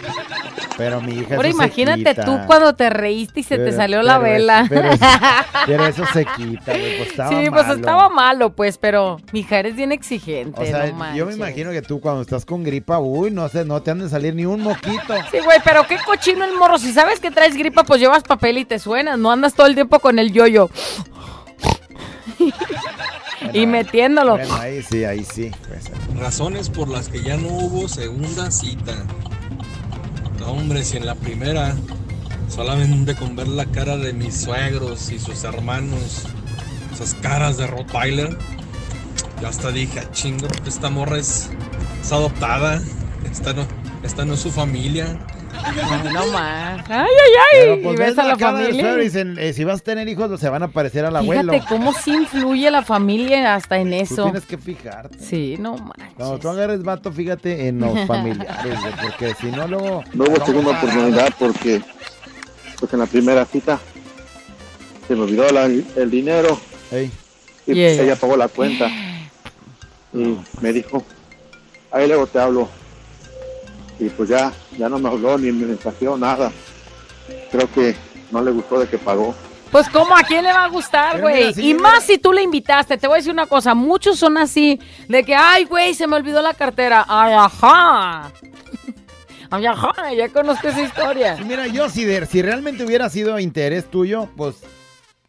[SPEAKER 3] Pero mi hija. Se
[SPEAKER 2] imagínate tú cuando te reíste y se te
[SPEAKER 3] Pero-
[SPEAKER 2] salió la
[SPEAKER 3] pero
[SPEAKER 2] vela.
[SPEAKER 3] pero, es- pero eso se quita, güey. Pues estaba
[SPEAKER 2] sí, pues estaba malo, pues, pero mija, eres bien exigente.
[SPEAKER 3] O sea,
[SPEAKER 2] no manches.
[SPEAKER 3] yo me imagino que tú cuando estás con gripa, uy, no sé, no te han de salir ni un moquito.
[SPEAKER 2] Sí, güey, pero qué cochino el morro. Si sabes que traes gripa, pues llevas papel y te suenas. No andas todo el tiempo con el yoyo. y metiéndolo.
[SPEAKER 3] Bueno, ahí sí, ahí sí. pues,
[SPEAKER 24] Razones por las que ya no hubo segunda cita. No, hombre, si en la primera, solamente con ver la cara de mis suegros y sus hermanos, esas caras de Rottweiler, yo hasta dije, "Ah, chingo, esta morra es, es adoptada, esta no, esta no es su familia.
[SPEAKER 2] No más. Ay, ay, ay.
[SPEAKER 3] pues,
[SPEAKER 2] y ves a la familia.
[SPEAKER 3] y dicen, eh, si vas a tener hijos, se van a parecer al abuelo.
[SPEAKER 2] Fíjate cómo sí influye la familia hasta en
[SPEAKER 3] Tú
[SPEAKER 2] eso.
[SPEAKER 3] tienes que fijarte.
[SPEAKER 2] Sí, no manches.
[SPEAKER 3] Cuando tú agarres vato, fíjate en los familiares, porque si no luego...
[SPEAKER 25] No hubo segunda oportunidad porque pues en la primera cita se me olvidó la- el dinero y pues,
[SPEAKER 3] ella
[SPEAKER 25] pagó la cuenta y me dijo, ahí luego te hablo. Y pues ya, ya no me habló ni me mensajeó nada. Creo que no le gustó de que pagó.
[SPEAKER 2] Pues como a quién le va a gustar, güey. Y más si tú le invitaste. Te voy a decir una cosa. Muchos son así. De que, ay, güey, se me olvidó la cartera. Ay, ajá. Ay, ajá. Ya conozco esa historia.
[SPEAKER 3] Mira, yo si, de- si realmente hubiera sido interés tuyo, pues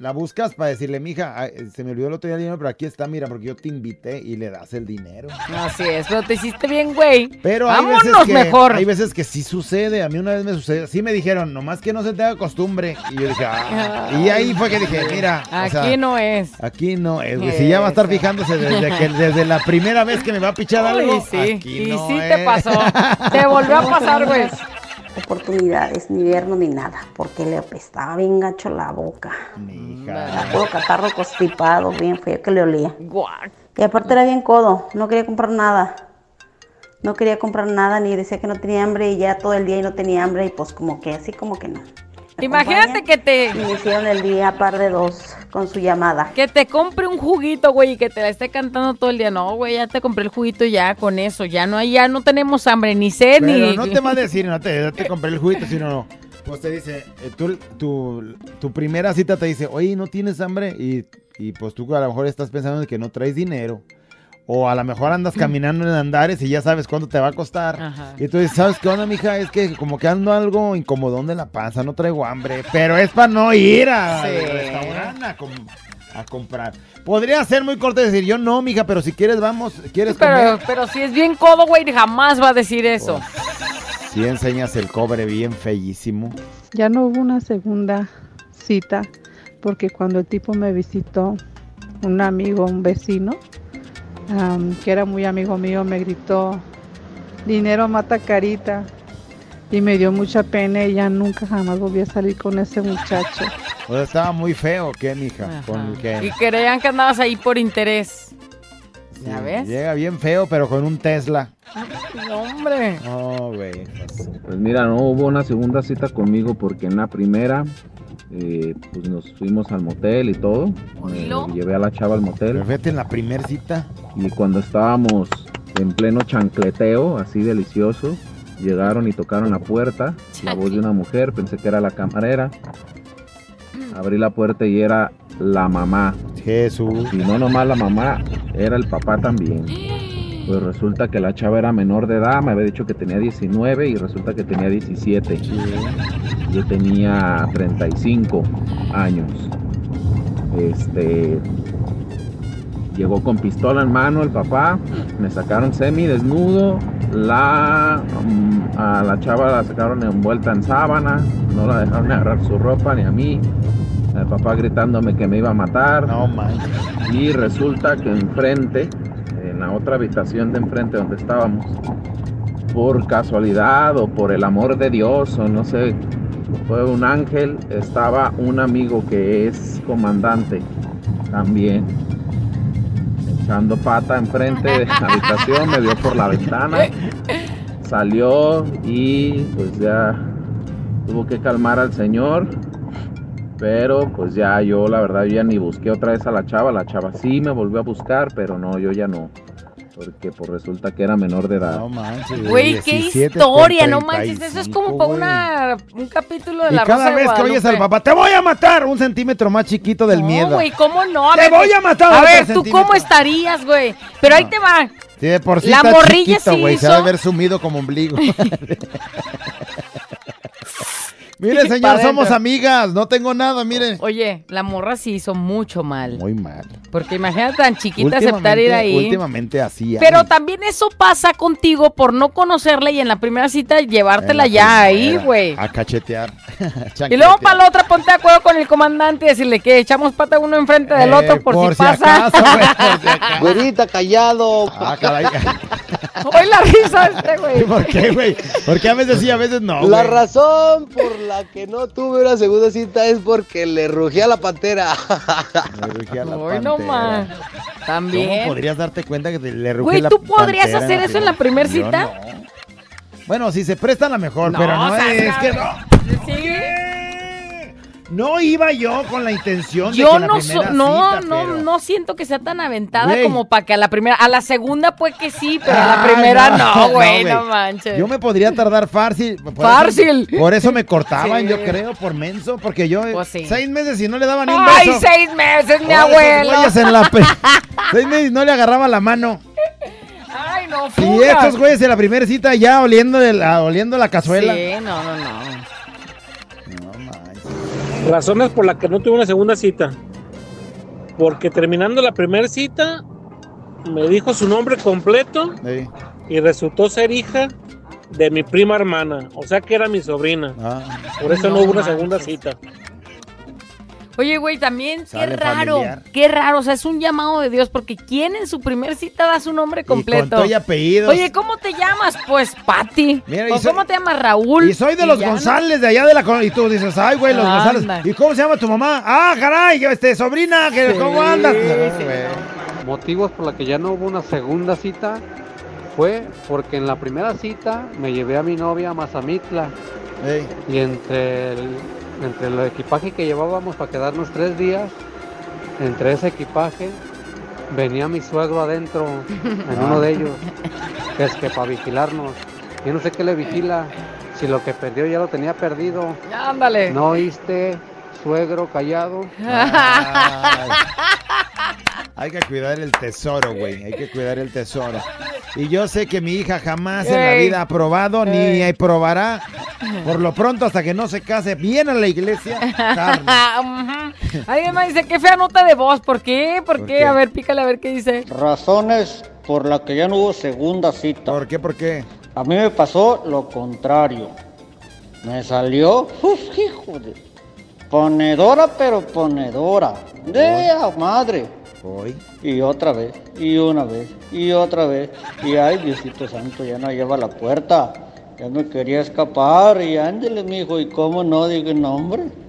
[SPEAKER 3] la buscas para decirle, mija, se me olvidó el otro día el dinero, pero aquí está, mira, porque yo te invité y le das el dinero.
[SPEAKER 2] Así es, pero te hiciste bien, güey.
[SPEAKER 3] Pero hay
[SPEAKER 2] Vámonos
[SPEAKER 3] veces que
[SPEAKER 2] mejor.
[SPEAKER 3] hay veces que sí sucede. A mí una vez me sucedió. Sí me dijeron, nomás que no se te haga costumbre. Y yo dije, ah. Y ahí fue que dije, mira, o
[SPEAKER 2] Aquí
[SPEAKER 3] sea,
[SPEAKER 2] no es.
[SPEAKER 3] Aquí no es, güey. Si ya va a estar fijándose desde que desde la primera vez que me va a pichar
[SPEAKER 2] Uy,
[SPEAKER 3] algo.
[SPEAKER 2] sí.
[SPEAKER 3] aquí
[SPEAKER 2] y
[SPEAKER 3] no
[SPEAKER 2] sí te pasó. Te volvió a pasar, güey.
[SPEAKER 26] oportunidades, ni verno ni nada, porque le apestaba bien gacho la boca. Era puro catarro constipado, bien feo que le olía. Y aparte era bien codo, no quería comprar nada. No quería comprar nada, ni decía que no tenía hambre y ya todo el día y no tenía hambre y pues como que así como que no.
[SPEAKER 2] Imagínate que te...
[SPEAKER 26] Me hicieron el día par de dos con su llamada.
[SPEAKER 2] Que te compre un juguito, güey, y que te la esté cantando todo el día. No, güey, ya te compré el juguito ya con eso. Ya no, ya no tenemos hambre, ni sed,
[SPEAKER 3] Pero
[SPEAKER 2] ni...
[SPEAKER 3] no te va a decir, no te, no te compré el juguito, sino no. Pues te dice, eh, tú- tu, tu primera cita te dice, oye, ¿no tienes hambre? Y, y pues tú a lo mejor estás pensando en que no traes dinero. O a lo mejor andas caminando en andares y ya sabes cuánto te va a costar.
[SPEAKER 2] Ajá.
[SPEAKER 3] Y tú dices, ¿sabes qué onda, mija? Es que como que ando algo incomodón de la panza, no traigo hambre. Pero es para no ir a-
[SPEAKER 2] Sí.
[SPEAKER 3] al restaurante a, com- a comprar. Podría ser muy corto decir, yo no, mija, pero si quieres, vamos, ¿quieres
[SPEAKER 2] Pero,
[SPEAKER 3] comer?
[SPEAKER 2] pero si es bien codo, güey, jamás va a decir eso.
[SPEAKER 3] Si enseñas el cobre bien feísimo.
[SPEAKER 6] Ya no hubo una segunda cita porque cuando el tipo me visitó, un amigo, un vecino, am, que era muy amigo mío, me gritó, dinero mata carita. Y me dio mucha pena y ya nunca jamás volví a salir con ese muchacho.
[SPEAKER 3] O sea, estaba muy feo, ¿qué, mija? Con que
[SPEAKER 2] Y creían que andabas ahí por interés. ¿Ya
[SPEAKER 3] sí,
[SPEAKER 2] ves?
[SPEAKER 3] Llega bien feo, pero con un Tesla.
[SPEAKER 2] No, hombre.
[SPEAKER 3] Oh, güey. Pues
[SPEAKER 27] mira, no hubo una segunda cita conmigo porque en la primera, eh, pues nos fuimos al motel y todo. Me llevé a la chava al motel.
[SPEAKER 3] Pero fíjate en la primera cita.
[SPEAKER 27] Y cuando estábamos en pleno chancleteo, así delicioso. Llegaron y tocaron la puerta, la voz de una mujer, pensé que era la camarera. Abrí la puerta y era la mamá.
[SPEAKER 3] Jesús.
[SPEAKER 27] Y no nomás la mamá, era el papá también. Pues resulta que la chava era menor de edad, me había dicho que tenía 19 y resulta que tenía 17. Yo tenía 35 años. Este llegó con pistola en mano el papá, me sacaron semi desnudo, la mm, a la chava la sacaron envuelta en sábana, no la dejaron agarrar su ropa ni a mí. El papá gritándome que me iba a matar.
[SPEAKER 3] No
[SPEAKER 27] Y resulta que enfrente, en la otra habitación de enfrente donde estábamos, por casualidad o por el amor de Dios o no sé, fue un ángel, estaba un amigo que es comandante también echando pata enfrente de la habitación, me vio por la ventana, salió y pues ya tuvo que calmar al señor, pero pues ya yo la verdad yo ya ni busqué otra vez a la chava, la chava sí me volvió a buscar, pero no, yo ya no. Porque pues resulta que era menor de edad.
[SPEAKER 3] No manches.
[SPEAKER 2] Güey, qué historia, no manches. Eso es como para una, un capítulo de
[SPEAKER 3] y
[SPEAKER 2] la
[SPEAKER 3] cada
[SPEAKER 2] de
[SPEAKER 3] vez que oyes al papá, te voy a matar un centímetro más chiquito del
[SPEAKER 2] No,
[SPEAKER 3] miedo.
[SPEAKER 2] güey, ¿cómo no? A
[SPEAKER 3] Te
[SPEAKER 2] ver,
[SPEAKER 3] voy a matar
[SPEAKER 2] A ver, ¿tú cómo estarías, güey? Pero ahí te va.
[SPEAKER 3] Sí, de por sí
[SPEAKER 2] La
[SPEAKER 3] está
[SPEAKER 2] morrilla
[SPEAKER 3] chiquito,
[SPEAKER 2] sí
[SPEAKER 3] güey. Se ha de haber sumido como ombligo. Mire, señor, somos amigas. No tengo nada, mire.
[SPEAKER 2] Oye, la morra sí hizo mucho mal.
[SPEAKER 3] Muy mal.
[SPEAKER 2] Porque imagínate tan chiquita aceptar ir ahí.
[SPEAKER 3] Últimamente así.
[SPEAKER 2] Pero
[SPEAKER 3] ay.
[SPEAKER 2] también eso pasa contigo por no conocerla y en la primera cita llevártela ya ahí, güey.
[SPEAKER 3] A cachetear.
[SPEAKER 2] Y luego para la otra ponte de acuerdo con el comandante y decirle que echamos pata uno enfrente del
[SPEAKER 3] Eh,
[SPEAKER 2] otro por,
[SPEAKER 3] por
[SPEAKER 2] si,
[SPEAKER 3] si
[SPEAKER 2] pasa.
[SPEAKER 3] acaso, por si acaso.
[SPEAKER 28] Güerita, callado.
[SPEAKER 3] Ah, caray.
[SPEAKER 2] Hoy la risa este, güey.
[SPEAKER 3] ¿Por qué, güey? Porque a veces sí, a veces no.
[SPEAKER 28] la razón por la que no tuve una segunda cita es porque le rugía la pantera.
[SPEAKER 3] Le rugía la
[SPEAKER 2] Hoy no
[SPEAKER 3] pantera.
[SPEAKER 2] más.
[SPEAKER 3] ¿Cómo
[SPEAKER 2] También.
[SPEAKER 3] podrías darte cuenta que le ruge
[SPEAKER 2] Güey,
[SPEAKER 3] la
[SPEAKER 2] ¿tú podrías
[SPEAKER 3] pantera
[SPEAKER 2] hacer eso en la primer
[SPEAKER 3] Yo
[SPEAKER 2] cita?
[SPEAKER 3] no. Bueno, si se presta a la mejor,
[SPEAKER 2] No,
[SPEAKER 3] pero no
[SPEAKER 2] o sea,
[SPEAKER 3] es que no.
[SPEAKER 2] Sí.
[SPEAKER 3] No iba yo con la intención de que
[SPEAKER 2] Yo
[SPEAKER 3] la
[SPEAKER 2] no,
[SPEAKER 3] primera
[SPEAKER 2] so- no,
[SPEAKER 3] cita,
[SPEAKER 2] no,
[SPEAKER 3] pero-
[SPEAKER 2] no siento que sea tan aventada
[SPEAKER 3] Güey.
[SPEAKER 2] como para que a la primera, a la segunda pues que sí, pero a la
[SPEAKER 3] Ay,
[SPEAKER 2] primera
[SPEAKER 3] no,
[SPEAKER 2] no,
[SPEAKER 3] no,
[SPEAKER 2] güey, no, manches.
[SPEAKER 3] Yo me podría tardar fácil. por eso-
[SPEAKER 2] Fácil.
[SPEAKER 3] Por eso me cortaban,
[SPEAKER 2] Sí.
[SPEAKER 3] yo creo, por menso, porque yo
[SPEAKER 2] Pues sí.
[SPEAKER 3] seis meses y no le daba ni un
[SPEAKER 2] Ay,
[SPEAKER 3] beso.
[SPEAKER 2] seis meses, mi
[SPEAKER 3] Ay, esos
[SPEAKER 2] abuelo.
[SPEAKER 3] en la pe- seis meses y no le agarraba la mano.
[SPEAKER 2] Ay, no,
[SPEAKER 3] Y
[SPEAKER 2] fuga.
[SPEAKER 3] estos güeyes en la primera cita ya oliendo, de la, oliendo la cazuela.
[SPEAKER 2] Sí, no, no, no.
[SPEAKER 29] Razones por las que no tuve una segunda cita. Porque terminando la primera cita, me dijo su nombre completo
[SPEAKER 3] Sí.
[SPEAKER 29] y resultó ser hija de mi prima hermana. O sea que era mi sobrina.
[SPEAKER 3] Ah.
[SPEAKER 29] Por eso no,
[SPEAKER 2] No
[SPEAKER 29] hubo una
[SPEAKER 2] manches.
[SPEAKER 29] segunda cita.
[SPEAKER 2] Oye, güey, también, qué raro,
[SPEAKER 3] familiar.
[SPEAKER 2] qué raro, o sea, es un llamado de Dios, porque ¿quién en su primer cita da su nombre completo?
[SPEAKER 3] todo y apellidos.
[SPEAKER 2] Oye, ¿cómo te llamas? Pues, Pati.
[SPEAKER 3] Mira, y
[SPEAKER 2] ¿O
[SPEAKER 3] soy-
[SPEAKER 2] cómo te llamas, Raúl?
[SPEAKER 3] Y soy de los
[SPEAKER 2] no-
[SPEAKER 3] González de allá de la y tú dices, ay, güey, los
[SPEAKER 2] Anda.
[SPEAKER 3] González. ¿Y cómo se llama tu mamá? Ah, caray, este sobrina, que
[SPEAKER 2] Sí,
[SPEAKER 3] ¿cómo andas?
[SPEAKER 2] sí.
[SPEAKER 30] Motivos por los que ya no hubo una segunda cita fue porque en la primera cita me llevé a mi novia a Mazamitla
[SPEAKER 3] Ey.
[SPEAKER 30] y entre el, entre el equipaje que llevábamos para quedarnos tres días, entre ese equipaje venía mi suegro adentro en uno de ellos, que es que para vigilarnos. Yo no sé qué le vigila, si lo que perdió ya lo tenía perdido.
[SPEAKER 2] Ándale.
[SPEAKER 30] ¿No oíste, suegro callado?
[SPEAKER 3] Hay que cuidar el tesoro, güey. Hay que cuidar el tesoro. Y yo sé que mi hija jamás en la vida ha probado ni probará. Por lo pronto, hasta que no se case bien a la iglesia.
[SPEAKER 2] Alguien me dice, qué fea nota de voz. ¿Por qué? ¿Por, qué?
[SPEAKER 3] qué?
[SPEAKER 2] A ver, pícale a ver qué dice.
[SPEAKER 28] Razones por las que ya no hubo segunda cita.
[SPEAKER 3] ¿Por qué? ¿Por qué?
[SPEAKER 28] A mí me pasó lo contrario. Me salió, uf, hijo de... Ponedora, pero ponedora. De a madre. Y otra vez, y una vez, y otra vez. Y ay, Diosito Santo, ya no lleva la puerta. Ya me quería escapar. Y ándele, mijo. ¿Y cómo no? Digo, no, hombre.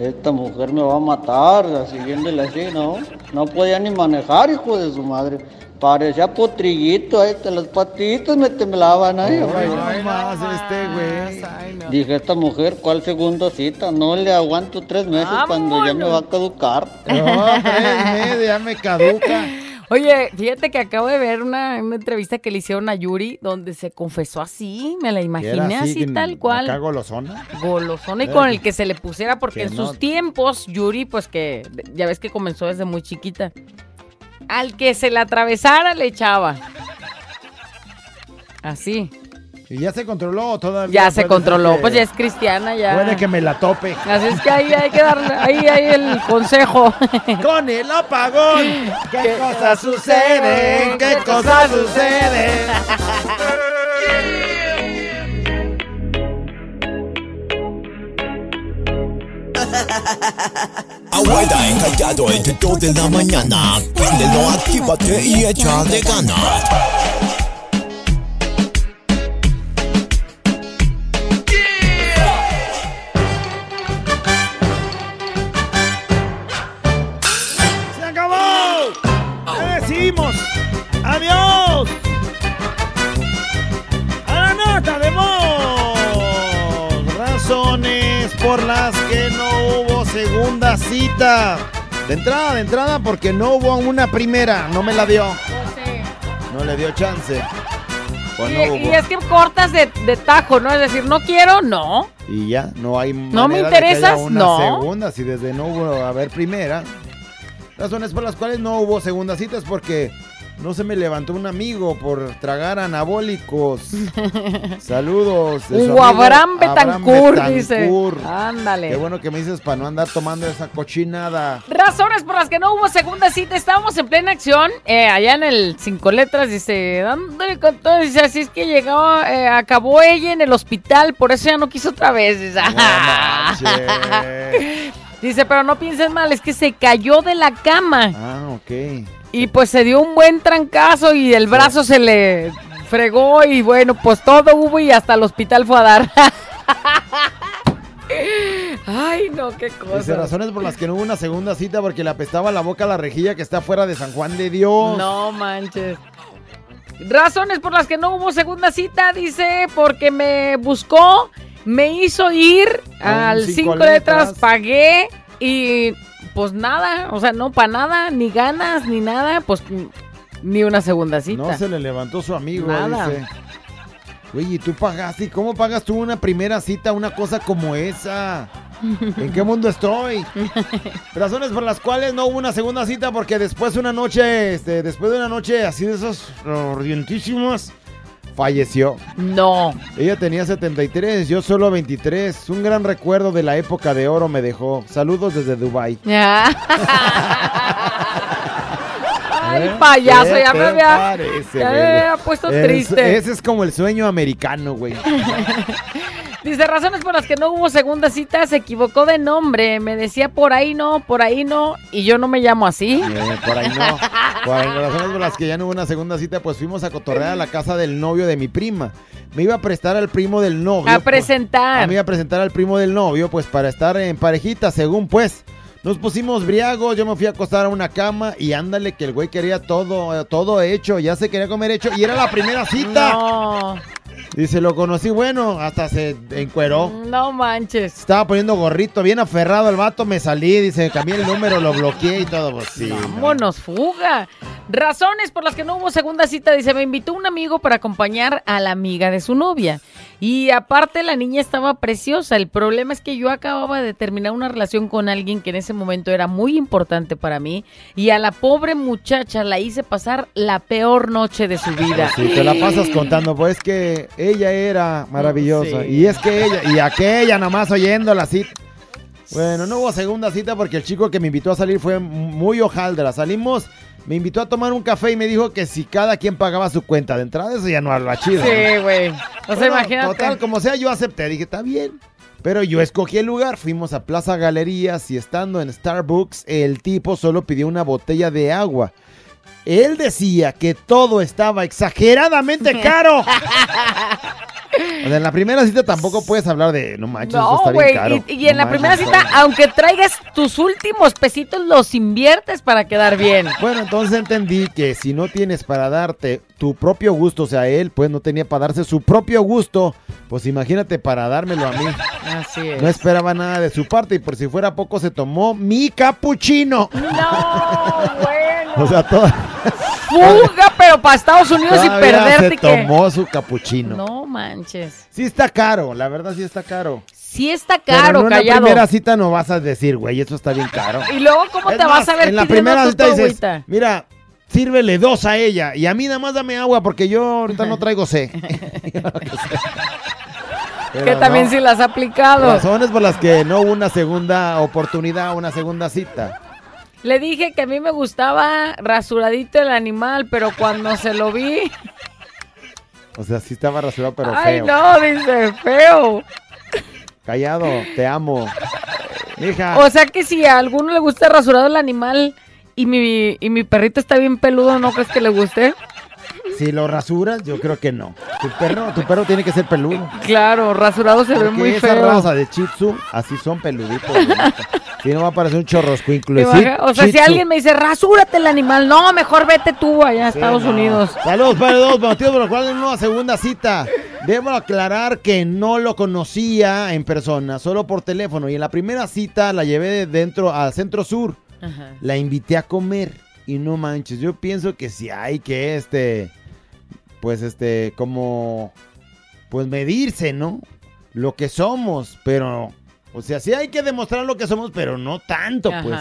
[SPEAKER 28] Esta mujer me va a matar. Siguiéndole así, ¿no? No podía ni manejar, hijo de su madre. Parecía potrillito, ahí te las patitas me temblaban. Ay,
[SPEAKER 3] Ay,
[SPEAKER 28] ay,
[SPEAKER 3] no más este, güey.
[SPEAKER 28] Dije, esta mujer, ¿cuál segunda cita? No le aguanto tres meses cuando ya me va a caducar.
[SPEAKER 3] No, tres meses, ya me caduca.
[SPEAKER 2] Oye, fíjate que acabo de ver una, entrevista que le hicieron a Yuri donde se confesó así, me la imaginé así, tal cual.
[SPEAKER 3] ¿Acá golosona?
[SPEAKER 2] Golosona y con el que se le pusiera, porque en sus tiempos, Yuri, pues que ya ves que comenzó desde muy chiquita. Al que se le atravesara le echaba. Así.
[SPEAKER 3] ¿Y ya se controló todavía?
[SPEAKER 2] Ya se controló, pues ya es cristiana ya.
[SPEAKER 3] Puede que me la tope.
[SPEAKER 2] Así es que ahí hay que darle, ahí hay el consejo.
[SPEAKER 3] Con el apagón, ¿qué, cosas suceden? ¿Qué cosas suceden?
[SPEAKER 31] Abuela encallado entre dos de la mañana. Prendelo, actívate y échale ganas.
[SPEAKER 3] Cita. De entrada, de entrada, porque no hubo una primera. No me la dio. No le dio chance.
[SPEAKER 2] Pues y, es que cortas de, tajo, ¿no? Es decir, no quiero, no.
[SPEAKER 3] Y ya, no hay
[SPEAKER 2] No me interesas,
[SPEAKER 3] una
[SPEAKER 2] no.
[SPEAKER 3] segunda, si desde no hubo a ver primera. Razones por las cuales no hubo segunda cita es porque no se me levantó un amigo por tragar anabólicos. Saludos.
[SPEAKER 2] Hugo Abraham Betancourt, dice. Ándale.
[SPEAKER 3] Qué bueno que me dices para no andar tomando esa cochinada.
[SPEAKER 2] Razones por las que no hubo segunda cita. Estábamos en plena acción. Eh, allá en el cinco letras, dice, dándole con todo. Dice, así es que llegó, eh, acabó ella en el hospital, por eso ya no quiso otra vez. Dice, dice pero no pienses mal, es que se cayó de la cama.
[SPEAKER 3] Ah, ok.
[SPEAKER 2] Y pues se dio un buen trancazo y el brazo se le fregó y bueno, pues todo hubo y hasta el hospital fue a dar. Ay, no, qué cosa.
[SPEAKER 3] Dice razones por las que no hubo una segunda cita porque le apestaba la boca a la rejilla que está fuera de San Juan de Dios.
[SPEAKER 2] No manches. Razones por las que no hubo segunda cita, dice, porque me buscó, me hizo ir al cinco, letras, pagué y pues nada, o sea, no para nada, ni ganas, ni nada, pues ni una segunda cita.
[SPEAKER 3] No se le levantó su amigo, dice. Oye, ¿y tú pagaste? ¿Y cómo pagas tú una primera cita, una cosa como esa? ¿En qué mundo estoy? Razones por las cuales no hubo una segunda cita porque después de una noche, este, después de una noche así de esas ardientísimas, falleció.
[SPEAKER 2] No.
[SPEAKER 3] Ella tenía 73, yo solo 23. Un gran recuerdo de la época de oro me dejó. Saludos desde Dubai.
[SPEAKER 2] Ay, ¿Eh? payaso, ya me había, ya me había puesto triste.
[SPEAKER 3] Ese es como el sueño americano, güey.
[SPEAKER 2] Dice, razones por las que no hubo segunda cita, se equivocó de nombre. Me decía por ahí no, por ahí no, y yo no me llamo así.
[SPEAKER 3] Eh, por ahí no. Por razones por las que ya no hubo una segunda cita, pues fuimos a cotorrear a la casa del novio de mi prima. Me iba a prestar al primo del novio.
[SPEAKER 2] A presentar.
[SPEAKER 3] me iba a presentar al primo del novio, pues para estar en parejita, según pues. Nos pusimos briagos, yo me fui a acostar a una cama y ándale que el güey quería todo, todo hecho, ya se quería comer hecho y era la primera cita.
[SPEAKER 2] No.
[SPEAKER 3] Dice, lo conocí, bueno, hasta se encueró.
[SPEAKER 2] No manches.
[SPEAKER 3] Estaba poniendo gorrito, bien aferrado el vato, me salí, dice, cambié el número, lo bloqueé y todo. Pues, sí,
[SPEAKER 2] Vámonos, fuga. Razones por las que no hubo segunda cita, dice, me invitó un amigo para acompañar a la amiga de su novia. Y aparte la niña estaba preciosa. El problema es que yo acababa de terminar una relación con alguien que en ese momento era muy importante para mí. Y a la pobre muchacha la hice pasar la peor noche de su vida.
[SPEAKER 3] Sí, te la pasas contando, pues que ella era maravillosa. Y es que ella, y aquella nada más oyéndola así. Bueno, no hubo segunda cita porque el chico que me invitó a salir fue muy hojaldra. Salimos, me invitó a tomar un café y me dijo que si cada quien pagaba su cuenta de entrada, eso ya no habla chido.
[SPEAKER 2] Sí, güey. O sea, imagínate.
[SPEAKER 3] Total, como sea, yo acepté. Dije, está bien. Pero yo escogí el lugar, fuimos a Plaza Galerías y estando en Starbucks, el tipo solo pidió una botella de agua. Él decía que todo estaba exageradamente caro. en la primera cita tampoco puedes hablar de, no manches, no, está bien caro.
[SPEAKER 2] Y, en la primera cita, aunque traigas tus últimos pesitos, los inviertes para quedar bien.
[SPEAKER 3] Bueno, entonces entendí que si no tienes para darte tu propio gusto, o sea, él pues no tenía para darse su propio gusto, pues imagínate para dármelo a mí.
[SPEAKER 2] Así es.
[SPEAKER 3] No esperaba nada de su parte y por si fuera poco se tomó mi capuchino.
[SPEAKER 2] No, bueno.
[SPEAKER 3] O sea, todo.
[SPEAKER 2] Fuga, pero para Estados Unidos y perderte.
[SPEAKER 3] Se tomó su capuchino.
[SPEAKER 2] No manches.
[SPEAKER 3] Sí está caro, la verdad sí está caro.
[SPEAKER 2] Sí está caro,
[SPEAKER 3] Pero en la primera cita no vas a decir, güey, eso está bien caro.
[SPEAKER 2] Y luego, ¿cómo
[SPEAKER 3] Es
[SPEAKER 2] te
[SPEAKER 3] más,
[SPEAKER 2] vas a ver
[SPEAKER 3] En la primera cita dices, mira, sírvele dos a ella y a mí nada más dame agua porque yo ahorita no traigo sed.
[SPEAKER 2] Que también
[SPEAKER 3] no.
[SPEAKER 2] sí las has aplicado.
[SPEAKER 3] Razones por las que no hubo una segunda oportunidad, una segunda cita.
[SPEAKER 2] Le dije que a mí me gustaba rasuradito el animal, pero cuando se lo vi...
[SPEAKER 3] O sea, sí estaba rasurado, pero
[SPEAKER 2] Ay,
[SPEAKER 3] feo.
[SPEAKER 2] no, dice, feo.
[SPEAKER 3] Callado, te amo. Mija.
[SPEAKER 2] O sea que si a alguno le gusta rasurado el animal y mi, y mi perrito está bien peludo, ¿no crees que le guste?
[SPEAKER 3] Si lo rasuras, yo creo que no. Tu perro, tu perro tiene que ser peludo.
[SPEAKER 2] Claro, rasurado se ve muy
[SPEAKER 3] esa
[SPEAKER 2] feo.
[SPEAKER 3] raza de Shih Tzu, así son peluditos. Si no va a parecer un chorrosco
[SPEAKER 2] ¿Te baja? O sea, si alguien me dice, rasúrate el animal, no, mejor vete tú allá a Estados Unidos.
[SPEAKER 3] Saludos para dos motivos por los cuales no a segunda cita. Debo aclarar que no lo conocía en persona, solo por teléfono. Y en la primera cita la llevé de dentro al centro sur.
[SPEAKER 2] Ajá.
[SPEAKER 3] La invité a comer. Y no manches, yo pienso que si hay que este, pues este, como, pues medirse, ¿no? Lo que somos, pero, o sea, sí hay que demostrar lo que somos, pero no tanto, pues.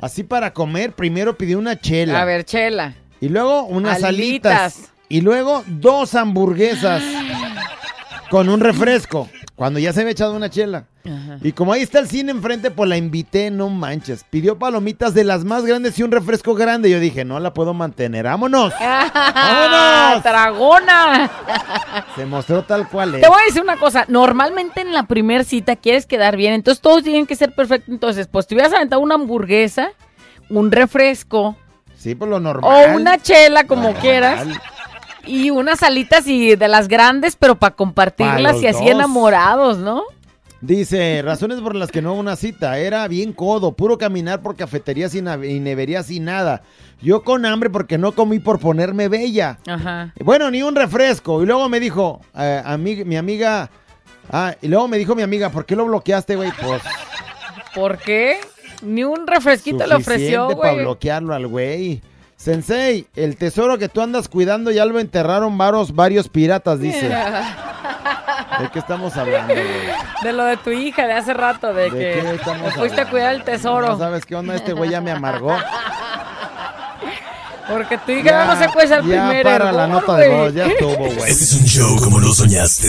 [SPEAKER 3] Así para comer, primero pidió una chela.
[SPEAKER 2] A ver, chela.
[SPEAKER 3] Y luego unas
[SPEAKER 2] Alitas.
[SPEAKER 3] alitas. Y luego dos hamburguesas con un refresco. Cuando ya se había echado una chela. Y como ahí está el cine enfrente, pues la invité, no manches. Pidió palomitas de las más grandes y un refresco grande. Yo dije, no la puedo mantener. ¡Vámonos! ¡Vámonos!
[SPEAKER 2] ¡Dragona!
[SPEAKER 3] Se mostró tal cual es.
[SPEAKER 2] Te voy a decir una cosa, normalmente en la primer cita quieres quedar bien, entonces todos tienen que ser perfectos. Entonces, pues te hubieras aventado una hamburguesa, un refresco
[SPEAKER 3] Sí, por lo normal.
[SPEAKER 2] o una chela, como
[SPEAKER 3] Normal.
[SPEAKER 2] quieras, y unas alitas y de las grandes, pero para
[SPEAKER 3] Pa'
[SPEAKER 2] compartirlas y así
[SPEAKER 3] dos.
[SPEAKER 2] enamorados, ¿no?
[SPEAKER 3] Dice, razones por las que no hubo una cita. Era bien codo, puro caminar por cafeterías y, neverías y nada. Yo con hambre porque no comí por ponerme bella.
[SPEAKER 2] Ajá.
[SPEAKER 3] Bueno, ni un refresco. Y luego me dijo, eh, mi amiga... Ah, y luego me dijo mi amiga, ¿por qué lo bloqueaste, güey? Pues
[SPEAKER 2] ¿Por qué? Ni un refresquito le ofreció,
[SPEAKER 3] suficiente para
[SPEAKER 2] güey.
[SPEAKER 3] bloquearlo al güey. Sensei, el tesoro que tú andas cuidando ya lo enterraron varios, varios piratas, dice. ¿De qué estamos hablando, güey?
[SPEAKER 2] De lo de tu hija de hace rato, de,
[SPEAKER 3] ¿De
[SPEAKER 2] que
[SPEAKER 3] qué estamos
[SPEAKER 2] te fuiste a cuidar el tesoro.
[SPEAKER 3] No sabes qué onda, este güey ya me amargó.
[SPEAKER 2] Porque tu hija no se cuesta el
[SPEAKER 3] ya
[SPEAKER 2] primer
[SPEAKER 3] para la nota de voz, ya estuvo, güey.
[SPEAKER 31] Este es un show como lo soñaste.